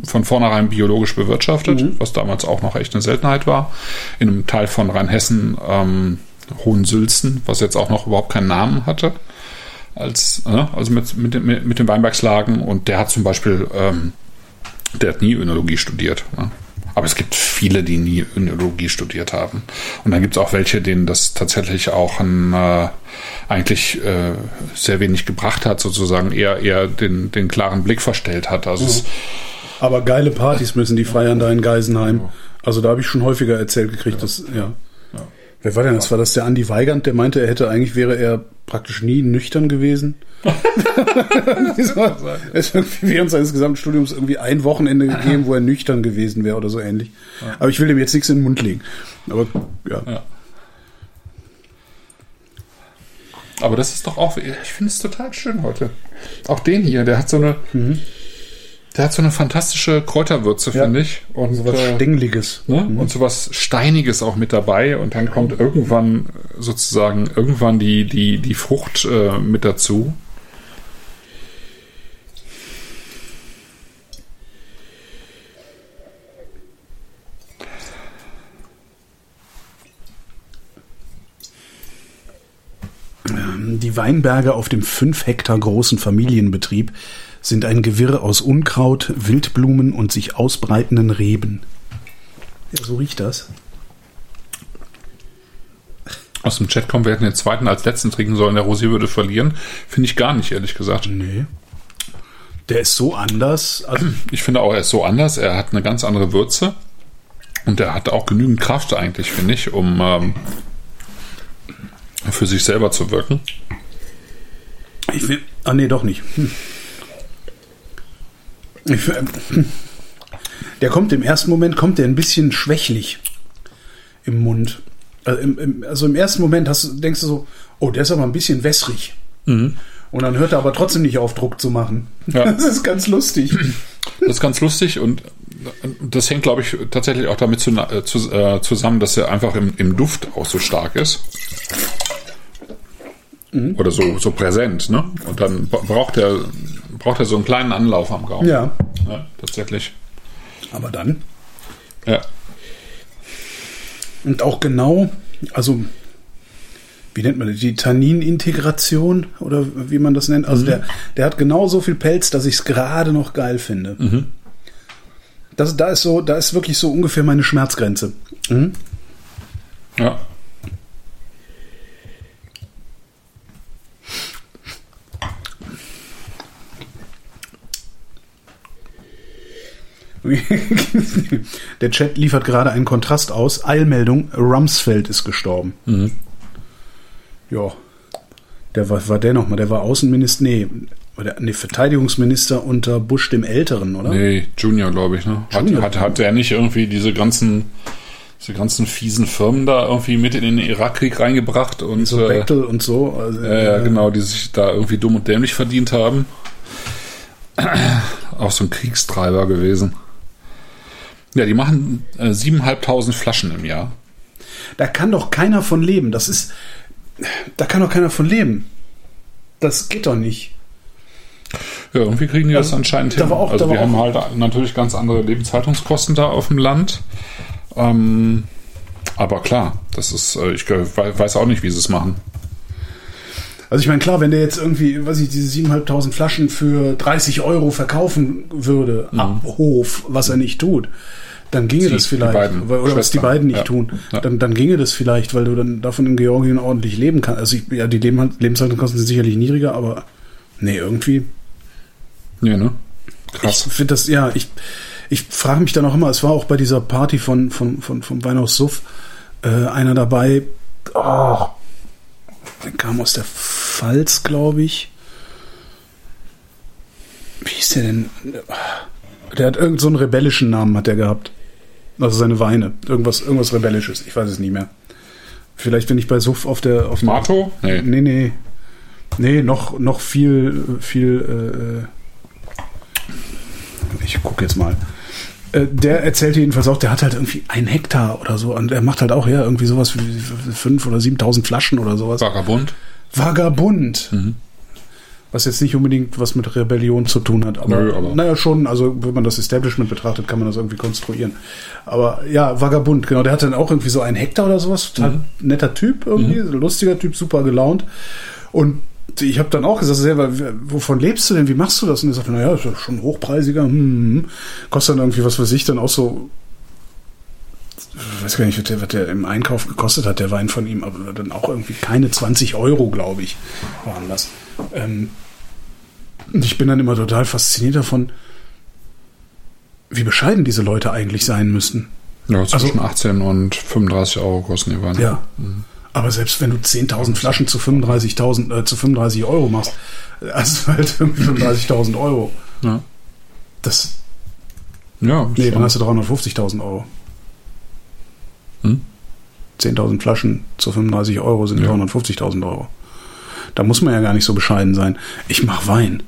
von vornherein biologisch bewirtschaftet, was damals auch noch echt eine Seltenheit war. In einem Teil von Rheinhessen, ähm, Hohensülzen, was jetzt auch noch überhaupt keinen Namen hatte. Als, äh, also mit, mit, den- mit, mit den Weinbergslagen und der hat zum Beispiel, ähm, der hat nie Önologie studiert. Ne? Aber es gibt viele, die nie Önologie studiert haben. Und dann gibt es auch welche, denen das tatsächlich auch ein, äh, eigentlich äh, sehr wenig gebracht hat, sozusagen eher, eher den, den klaren Blick verstellt hat. Also es, Aber geile Partys müssen die feiern da in Geisenheim. Also da habe ich schon häufiger erzählt gekriegt, dass, ja. Wer war denn das? War das der Andi Weigand, der meinte, er hätte eigentlich, wäre er praktisch nie nüchtern gewesen? [LAUGHS] [LAUGHS] es während seines gesamten Studiums irgendwie ein Wochenende gegeben, wo er nüchtern gewesen wäre oder so ähnlich. Aber ich will dem jetzt nichts in den Mund legen. Aber ja. Ja. Aber das ist doch auch, ich finde es total schön heute. Auch den hier, der hat so eine, der hat so eine fantastische Kräuterwürze, Ja. finde ich. Und So was äh, Stängeliges. ne? und so was Steiniges auch mit dabei. Und dann kommt irgendwann sozusagen irgendwann die, die, die Frucht äh, mit dazu. Die Weinberge auf dem fünf Hektar großen Familienbetrieb sind ein Gewirr aus Unkraut, Wildblumen und sich ausbreitenden Reben. Ja, so riecht das. Aus dem Chat kommt, wir hätten den zweiten als letzten trinken sollen, der Rosé würde verlieren. Finde ich gar nicht, ehrlich gesagt. Nee. Der ist so anders. Also, [CLEARS THROAT] Ich finde auch, er ist so anders. Er hat eine ganz andere Würze. Und er hat auch genügend Kraft eigentlich, finde ich, um ähm, für sich selber zu wirken. ich will. Ah, nee, doch nicht. Hm. Hm. der kommt im ersten Moment kommt der ein bisschen schwächlich im Mund. Also im, im, also im ersten Moment hast, du- denkst du so, oh, der ist aber ein bisschen wässrig. Und dann hört er aber trotzdem nicht auf, Druck zu machen. Ja. [LAUGHS] Das ist ganz lustig. Das ist ganz lustig und das hängt, glaube ich, tatsächlich auch damit zu, äh, zu, äh, zusammen, dass er einfach im, im Duft auch so stark ist. Oder so, so präsent, ne? Und dann braucht er, braucht er so einen kleinen Anlauf am Gaumen. Ja. ja tatsächlich. Aber dann. Ja. Und auch genau, also wie nennt man das, die Tanninintegration oder wie man das nennt. Also der, der hat genau so viel Pelz, dass ich es gerade noch geil finde. Das, da ist so, da ist wirklich so ungefähr meine Schmerzgrenze. Mhm. Ja. [LAUGHS] Der Chat liefert gerade einen Kontrast aus. Eilmeldung, Rumsfeld ist gestorben. Ja. Der war, war der nochmal, der war Außenminister, nee, war der, nee, Verteidigungsminister unter Bush dem Älteren, oder? Nee, Junior, glaube ich, ne? Hat, Junior. hat, hat er nicht irgendwie diese ganzen, diese ganzen fiesen Firmen da irgendwie mit in den Irakkrieg reingebracht und So äh, Bechtel und so. Also, ja, ja, genau, die sich da irgendwie dumm und dämlich verdient haben. [CLEARS THROAT] Auch so ein Kriegstreiber gewesen. Ja, die machen äh, 7.500 Flaschen im Jahr. Da kann doch keiner von leben. Das ist, da kann doch keiner von leben. Das geht doch nicht. Ja, irgendwie kriegen die das Also, anscheinend da hin. auch- also wir haben halt natürlich ganz andere Lebenshaltungskosten da auf dem Land. Ähm, aber klar, das ist, äh, ich weiß auch nicht, wie sie es machen. Also ich meine, klar, wenn der jetzt irgendwie, weiß ich, diese 7.500 Flaschen für 30 Euro verkaufen würde, ab Hof, was er nicht tut, dann ginge. Sie, das vielleicht. oder was die beiden nicht ja. tun. Ja. Dann, dann ginge das vielleicht, weil du dann davon in Georgien ordentlich leben kannst. Also ich, ja, die Leben, Lebenshaltungskosten sind sicherlich niedriger, aber nee, irgendwie Ja, ne? Ich Krass. finde das, ja, ich, Ich frage mich dann auch immer, es war auch bei dieser Party von, von, von, von Weinhaus Suff äh, einer dabei, oh, der kam aus der Pfalz, glaube ich. Wie hieß der denn? Der hat irgendeinen so einen rebellischen Namen hat der gehabt. Also seine Weine. Irgendwas, irgendwas Rebellisches. Ich weiß es nicht mehr. Vielleicht, wenn ich bei Suff auf der. Auf Mato? Nee. Nee, nee. Nee, noch, noch viel, viel. Äh, ich gucke jetzt mal. Äh, der erzählte jedenfalls auch, der hat halt irgendwie ein Hektar oder so. Und er macht halt auch ja irgendwie sowas wie fünf oder 7.000 Flaschen oder sowas. Vagabund. Vagabund. Mhm. Was jetzt nicht unbedingt was mit Rebellion zu tun hat. Aber, Nö, aber- naja, schon, also wenn man das Establishment betrachtet, kann man das irgendwie konstruieren. Aber ja, Vagabund, genau. Der hat dann auch irgendwie so einen Hektar oder sowas. Total netter Typ irgendwie, lustiger Typ, super gelaunt. Und ich habe dann auch gesagt, sehr, wovon lebst du denn? Wie machst du das? Und er sagte, naja, ist ja schon hochpreisiger. Hm, hm. Kostet dann irgendwie, was weiß ich, dann auch so ich weiß gar nicht, was der, was der im Einkauf gekostet hat, der Wein von ihm, aber dann auch irgendwie keine 20 Euro, glaube ich, waren das. Ähm, und ich bin dann immer total fasziniert davon, wie bescheiden diese Leute eigentlich sein müssen. Ja, zwischen 18 und 35 Euro kosten die Weine. Ja. Aber selbst wenn du 10.000 Flaschen zu 35.000, äh, zu 35 Euro machst, äh, hast [LAUGHS] du halt irgendwie 35.000 Euro. Ja. Das, Ja, nee, schon. dann hast du 350.000 Euro. Hm? 10.000 Flaschen zu 35 Euro sind Ja. 350.000 Euro. Da muss man ja gar nicht so bescheiden sein. Ich mache Wein.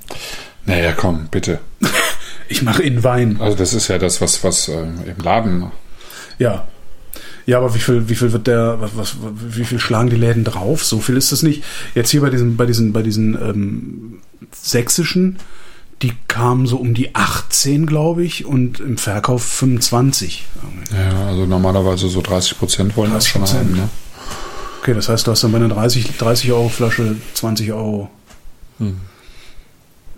Naja, komm, bitte. [LAUGHS] Ich mache in Wein. Also das ist ja das, was, was äh, im Laden. Ja. Ja, aber wie viel, wie viel wird der, was, was, wie viel schlagen die Läden drauf? So viel ist das nicht. Jetzt hier bei diesen, bei diesen, bei diesen ähm, sächsischen, die kamen so um die 18, glaube ich, und im Verkauf 25. Ja, also normalerweise so 30 Prozent wollen das schon 30%. haben. Ne? Okay, das heißt, du hast dann bei einer 30, 30 Euro Flasche 20 Euro. Hm.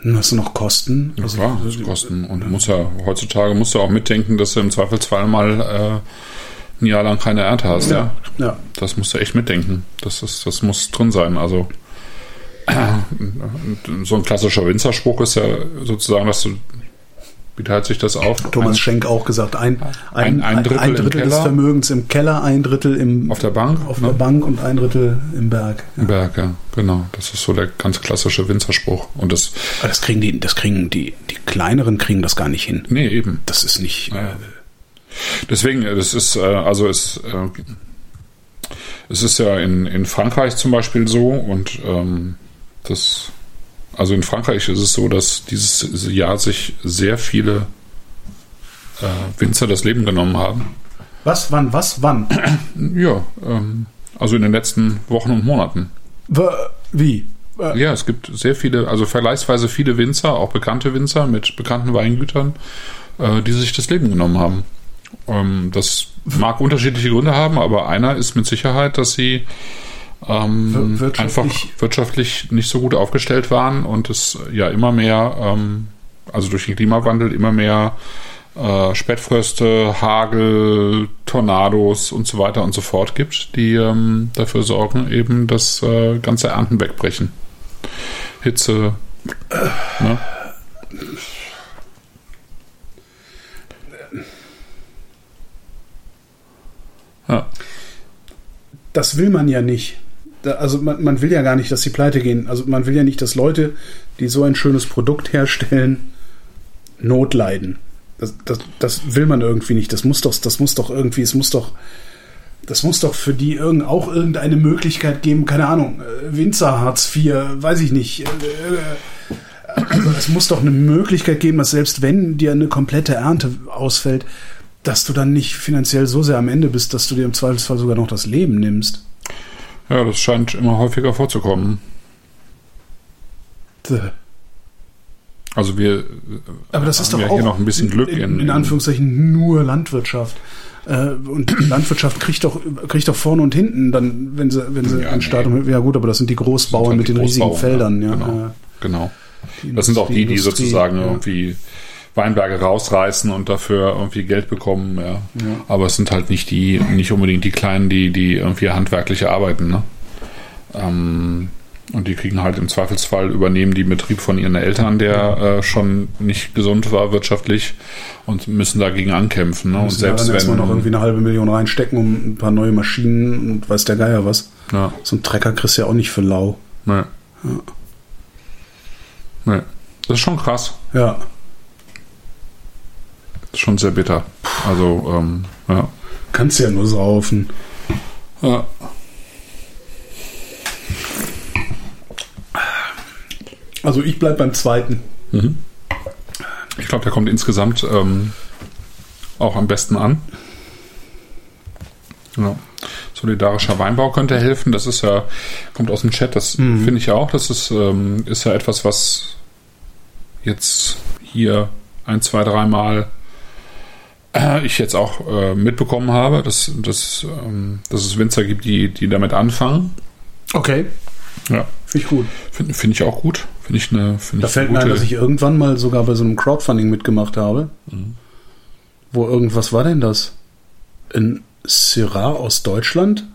Dann hast du noch Kosten. Ja, Also, klar, das kosten. Und muss ja, heutzutage musst du auch mitdenken, dass du im Zweifelsfall mal äh, ein Jahr lang keine Ernte hast. Ja, ja. Das musst du echt mitdenken. Das, ist, das muss drin sein. Also [CLEARS THROAT] so ein klassischer Winzerspruch ist ja sozusagen, dass du, wie teilt sich das auf? Thomas Ein- Schenk auch gesagt, ein, Ein- ein Drittel im des Keller. Vermögens im Keller, ein Drittel im, auf der Bank? auf ne? der Bank und ein Drittel im Berg. Ja. Berg, ja, genau. Das ist so der ganz klassische Winzerspruch. Und das, Aber das kriegen die, das kriegen die, die kleineren kriegen das gar nicht hin. nee, eben. Das ist nicht. Ja. Deswegen, äh, das ist, äh, also es, äh, es ist ja in, in Frankreich zum Beispiel so und ähm, das, also in Frankreich ist es so, dass dieses Jahr sich sehr viele äh, Winzer das Leben genommen haben. Was, wann, was, wann? [CLEARS THROAT] Ja, ähm, also in den letzten Wochen und Monaten. Wie? Äh, Ja, es gibt sehr viele, also vergleichsweise viele Winzer, auch bekannte Winzer mit bekannten Weingütern, äh, die sich das Leben genommen haben. Ähm, das mag unterschiedliche Gründe haben, aber einer ist mit Sicherheit, dass sie ähm, Wir- wirtschaftlich- einfach wirtschaftlich nicht so gut aufgestellt waren und es ja immer mehr, ähm, also durch den Klimawandel immer mehr äh, Spätfröste, Hagel, Tornados und so weiter und so fort gibt, die ähm, dafür sorgen, eben, dass äh, ganze Ernten wegbrechen. Hitze. Ne? Ja. Das will man ja nicht. Da, also man, man will ja gar nicht, dass sie pleite gehen. Also man will ja nicht, dass Leute, die so ein schönes Produkt herstellen, Not leiden. Das, das, das will man irgendwie nicht. Das muss doch, das muss doch irgendwie, es muss doch, das muss doch für die irgend, auch irgendeine Möglichkeit geben, keine Ahnung, äh, Winzer Hartz IV, weiß ich nicht. Äh, äh, Also es muss doch eine Möglichkeit geben, dass selbst wenn dir eine komplette Ernte ausfällt, dass du dann nicht finanziell so sehr am Ende bist, dass du dir im Zweifelsfall sogar noch das Leben nimmst. Ja, das scheint immer häufiger vorzukommen. Also wir Aber das ist haben doch ja auch hier noch ein bisschen Glück in, in, in Anführungszeichen nur Landwirtschaft. Äh, Und Landwirtschaft kriegt doch, kriegt doch vorne und hinten dann, wenn sie, wenn sie Ja, einen Start nee. Ja gut, aber das sind die Großbauern halt mit die den riesigen Großbauern, Feldern, ja. Genau. Ja. genau. Das sind auch die, die Industrie, sozusagen ja. irgendwie Weinberge rausreißen und dafür irgendwie Geld bekommen, ja. Aber es sind halt nicht die, nicht unbedingt die Kleinen, die, die irgendwie handwerklich arbeiten, ne? Ähm, Und die kriegen halt im Zweifelsfall übernehmen die Betrieb von ihren Eltern, der äh, schon nicht gesund war wirtschaftlich und müssen dagegen ankämpfen. Ne? Und selbst erstmal wenn noch irgendwie eine halbe Million reinstecken, um ein paar neue Maschinen und weiß der Geier was. ja, So ein Trecker kriegst du ja auch nicht für lau. ne. Ne. Das ist schon krass. Ja. Schon sehr bitter. Also, ähm, ja. Kannst ja nur saufen. ja. Also ich bleib beim zweiten. Ich glaube, der kommt insgesamt ähm, auch am besten an. Ja. Solidarischer Weinbau könnte helfen. Das ist ja, kommt aus dem Chat, das finde ich ja auch. Das ist, ähm, ist ja etwas, was jetzt hier ein, zwei, dreimal ich jetzt auch äh, mitbekommen habe, dass, dass, ähm, dass es Winzer gibt, die, die damit anfangen. Okay. Ja. Finde ich gut. Finde find ich auch gut. Finde ich eine, finde Da ich fällt mir ein, dass ich irgendwann mal sogar bei so einem Crowdfunding mitgemacht habe. Wo irgendwas war denn das? Ein Syrah aus Deutschland?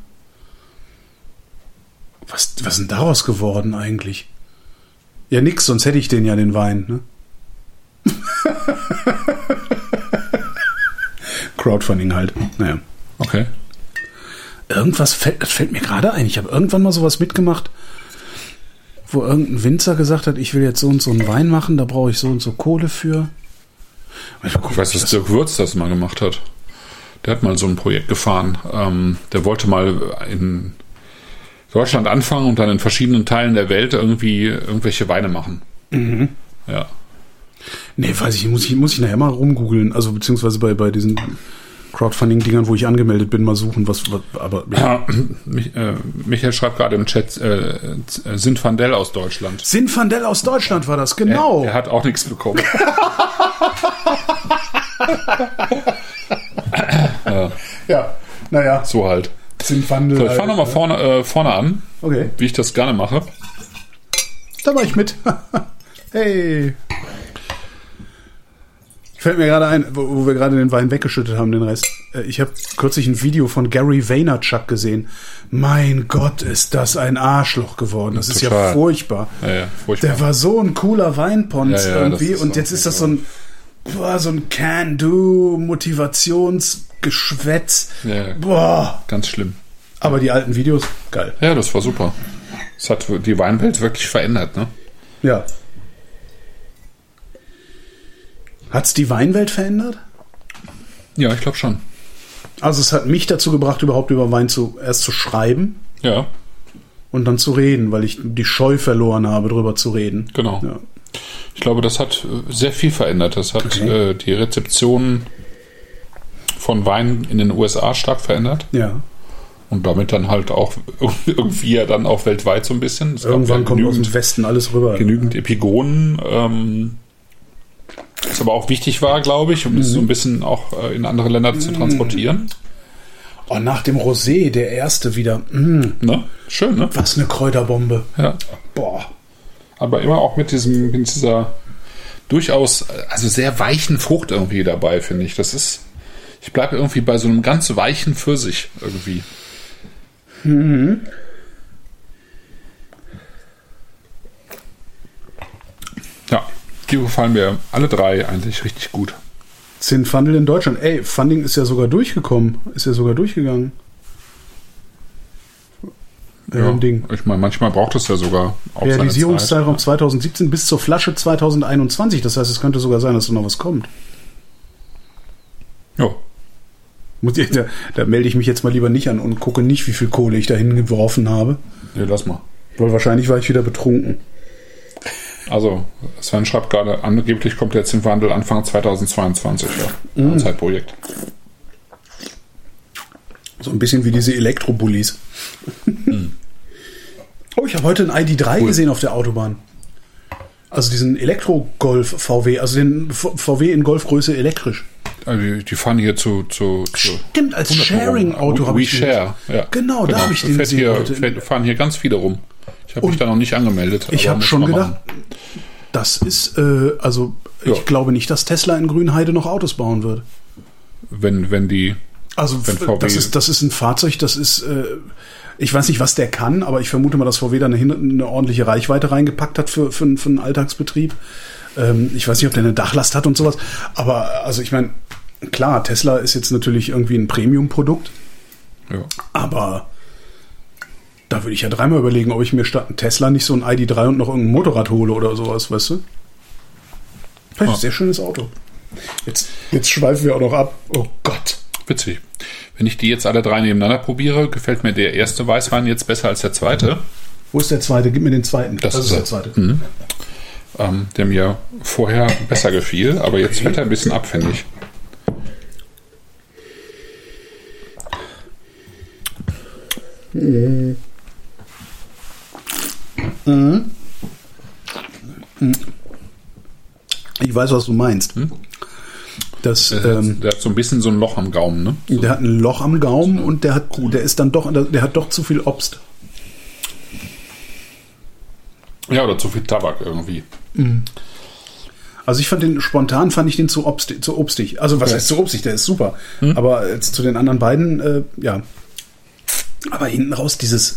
Was, was ist denn daraus geworden eigentlich? Ja, nix, sonst hätte ich den ja den Wein. Ne? [LAUGHS] Crowdfunding halt. Naja. Okay. Irgendwas fällt, das fällt mir gerade ein. Ich habe irgendwann mal sowas mitgemacht, wo irgendein Winzer gesagt hat, ich will jetzt so und so einen Wein machen, da brauche ich so und so Kohle für. Ich weiß, dass Dirk Würz das mal gemacht hat. Der hat mal so ein Projekt gefahren. Ähm, der wollte mal in Deutschland anfangen und dann in verschiedenen Teilen der Welt irgendwie irgendwelche Weine machen. Ja. Nee, weiß ich, muss ich, muss ich nachher mal rumgoogeln. Also beziehungsweise bei, bei diesen Crowdfunding-Dingern, wo ich angemeldet bin, mal suchen, was, was aber ja. Ja, [CLEARS THROAT] Mich, äh, Michael schreibt gerade im Chat, äh, äh, sind Van Dell aus Deutschland. Sin van Del aus Deutschland war das, genau. Er, er hat auch nichts bekommen. [LAUGHS] ja, naja, so halt. Sin van Del. So, ich fange nochmal vorne, äh, vorne an, Okay, wie ich das gerne mache. da war ich mit. [LAUGHS] hey. Fällt mir gerade ein, wo, wo wir gerade den Wein weggeschüttet haben, den Rest. Äh, Ich habe kürzlich ein Video von Gary Vaynerchuk gesehen. Mein Gott, ist das ein Arschloch geworden. Das ist ja Total. furchtbar. Ja, ja, furchtbar. Der war so ein cooler Weinponz Ja, irgendwie und jetzt ist das so ein, boah, so ein Can-Do-Motivationsgeschwätz. Boah. Ganz schlimm. Aber die alten Videos, geil. Ja, das war super. Das hat die Weinwelt wirklich verändert, ne? Ja. Hat's die Weinwelt verändert? Ja, ich glaube schon. Also es hat mich dazu gebracht, überhaupt über Wein zu erst zu schreiben Ja, und dann zu reden, weil ich die Scheu verloren habe, drüber zu reden. genau. Ja. Ich glaube, das hat äh, sehr viel verändert. Das hat Okay. äh, die Rezeption von Wein in den USA stark verändert ja. und damit dann halt auch [LAUGHS] irgendwie ja dann auch weltweit so ein bisschen. Es Irgendwann ja kommt aus dem Westen alles rüber. genügend Epigonen, ähm, was aber auch wichtig war, glaube ich, um es Mhm. so ein bisschen auch äh, in andere Länder zu transportieren. Oh, nach dem Rosé, der erste wieder. Mm, Ne? Schön, ne? was eine Kräuterbombe. Ja. Boah. aber immer auch mit diesem, mit dieser durchaus, also sehr weichen Frucht irgendwie dabei, finde ich. Das ist, ich bleibe irgendwie bei so einem ganz weichen Pfirsich irgendwie. Ja, die gefallen mir alle drei eigentlich richtig gut. Zehn Fundel in Deutschland. Ey, Funding ist ja sogar durchgekommen. Ist ja sogar durchgegangen. Ja, ein Ding. Ich meine, manchmal braucht es ja sogar auch. Realisierungszeitraum 2017 bis zur Flasche 2021. Das heißt, es könnte sogar sein, dass da noch was kommt. Ja, da, da melde ich mich jetzt mal lieber nicht an und gucke nicht, wie viel Kohle ich da hingeworfen habe. nee, lass mal. Weil wahrscheinlich war ich wieder betrunken. Also, Sven schreibt gerade, angeblich kommt der Zinnwandel Anfang 2022. Ja, Mhm. ein Zeitprojekt. So ein bisschen wie diese Elektrobullis. [LAUGHS] oh, ich habe heute einen ID3 Cool. gesehen auf der Autobahn. Also diesen Elektro-Golf VW, also den VW in Golfgröße elektrisch. Also die, die fahren hier zu. zu, zu Stimmt, als 100 rum. Sharing-Auto We, habe we ich den- Share, ja. Genau, da habe ich den fährt gesehen hier, fährt, fahren hier ganz viele rum. Ich habe mich da noch nicht angemeldet. Ich habe schon gedacht, machen. das ist, äh, also Ja. ich glaube nicht, dass Tesla in Grünheide noch Autos bauen wird. Wenn, wenn die. Also Wenn VW das ist das ist ein Fahrzeug, das ist äh, ich weiß nicht, was der kann, aber ich vermute mal, dass VW da eine, eine ordentliche Reichweite reingepackt hat für, für, für einen Alltagsbetrieb. Ähm, ich weiß nicht, ob der eine Dachlast hat und sowas. Aber also ich meine, klar, Tesla ist jetzt natürlich irgendwie ein Premium-Produkt, Ja. aber da würde ich ja dreimal überlegen, ob ich mir statt einem Tesla nicht so ein ID3 und noch irgendein Motorrad hole oder sowas, weißt du? Ein Ah. sehr schönes Auto. Jetzt, jetzt schweifen wir auch noch ab. Oh Gott. Witzig. Wenn ich die jetzt alle drei nebeneinander probiere, gefällt mir der erste Weißwein jetzt besser als der zweite, Wo ist der zweite? Gib mir den zweiten. Das ist der er. zweite. ähm, der mir vorher besser gefiel, aber jetzt wird er ein bisschen abfällig. Ich weiß, was du meinst. Das, Der, ähm, der hat so ein bisschen so ein Loch am Gaumen, ne? der hat ein Loch am Gaumen und der hat, der ist dann doch, der hat doch zu viel Obst. Ja, oder zu viel Tabak irgendwie. Also ich fand den spontan fand ich den zu, obst, zu obstig. Also was Ja. heißt zu obstig? Der ist super. Aber jetzt zu den anderen beiden, äh, ja. Aber hinten raus dieses.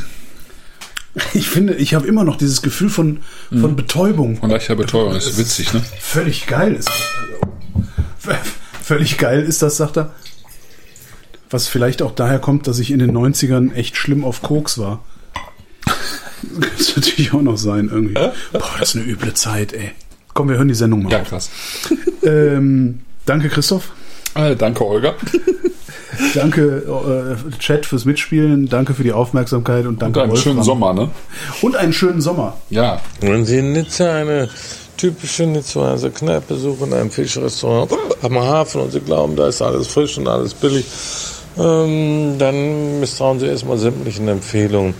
Ich finde, ich habe immer noch dieses Gefühl von, von Betäubung. Von leichter Betäubung, das ist witzig, ne? Völlig geil ist das. Also, völlig geil ist das, sagt er. Was vielleicht auch daher kommt, dass ich in den 90ern echt schlimm auf Koks war. Das [LAUGHS] könnte natürlich auch noch sein, irgendwie. Boah, das ist eine üble Zeit, ey. Komm, wir hören die Sendung mal. Ja, krass. Ähm, danke, Christoph. Äh, danke, Olga. [LAUGHS] Danke, äh, Chat, fürs Mitspielen. Danke für die Aufmerksamkeit und Und danke, einen schönen Wolfram. Sommer, ne? Und einen schönen Sommer. Ja. Wenn Sie in Nizza eine typische Nizzaer Kneipe suchen, ein Fischrestaurant am Hafen und Sie glauben, da ist alles frisch und alles billig, ähm, dann misstrauen Sie erstmal sämtlichen Empfehlungen.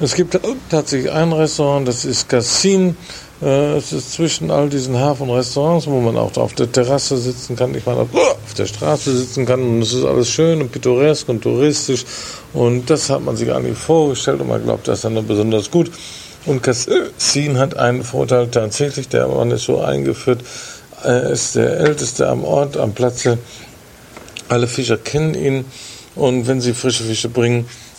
Es gibt tatsächlich ein Restaurant, das ist Cassin. Äh, Es ist zwischen all diesen Hafenrestaurants, wo man auch auf der Terrasse sitzen kann, ich meine, auf der Straße sitzen kann. Und es ist alles schön und pittoresk und touristisch. Und das hat man sich eigentlich vorgestellt und man glaubt, das ist dann besonders gut. Und Cassin hat einen Vorteil tatsächlich, der Mann ist so eingeführt, er ist der Älteste am Ort, am Platze. Alle Fischer kennen ihn. Und wenn sie frische Fische bringen,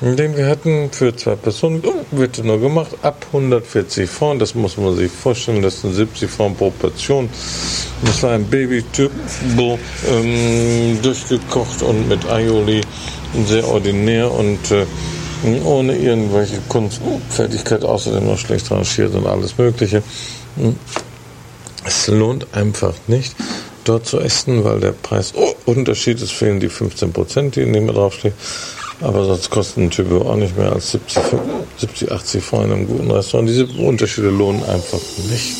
den wir hatten für zwei Personen, wird nur gemacht ab 140 Franc. Das muss man sich vorstellen. Das sind 70 Franc pro Portion. Das war ein Baby-Turbo, ähm, durchgekocht und mit Aioli. Sehr ordinär und äh, ohne irgendwelche Kunstfertigkeit, außerdem noch schlecht rangiert und alles Mögliche. Es lohnt einfach nicht, dort zu essen, weil der Preisunterschied ist, fehlen die 15 Prozent, die in dem draufstehen. Aber sonst kostet ein Typo auch nicht mehr als 70, 70 80 Franc in einem guten Restaurant. Diese Unterschiede lohnen einfach nicht.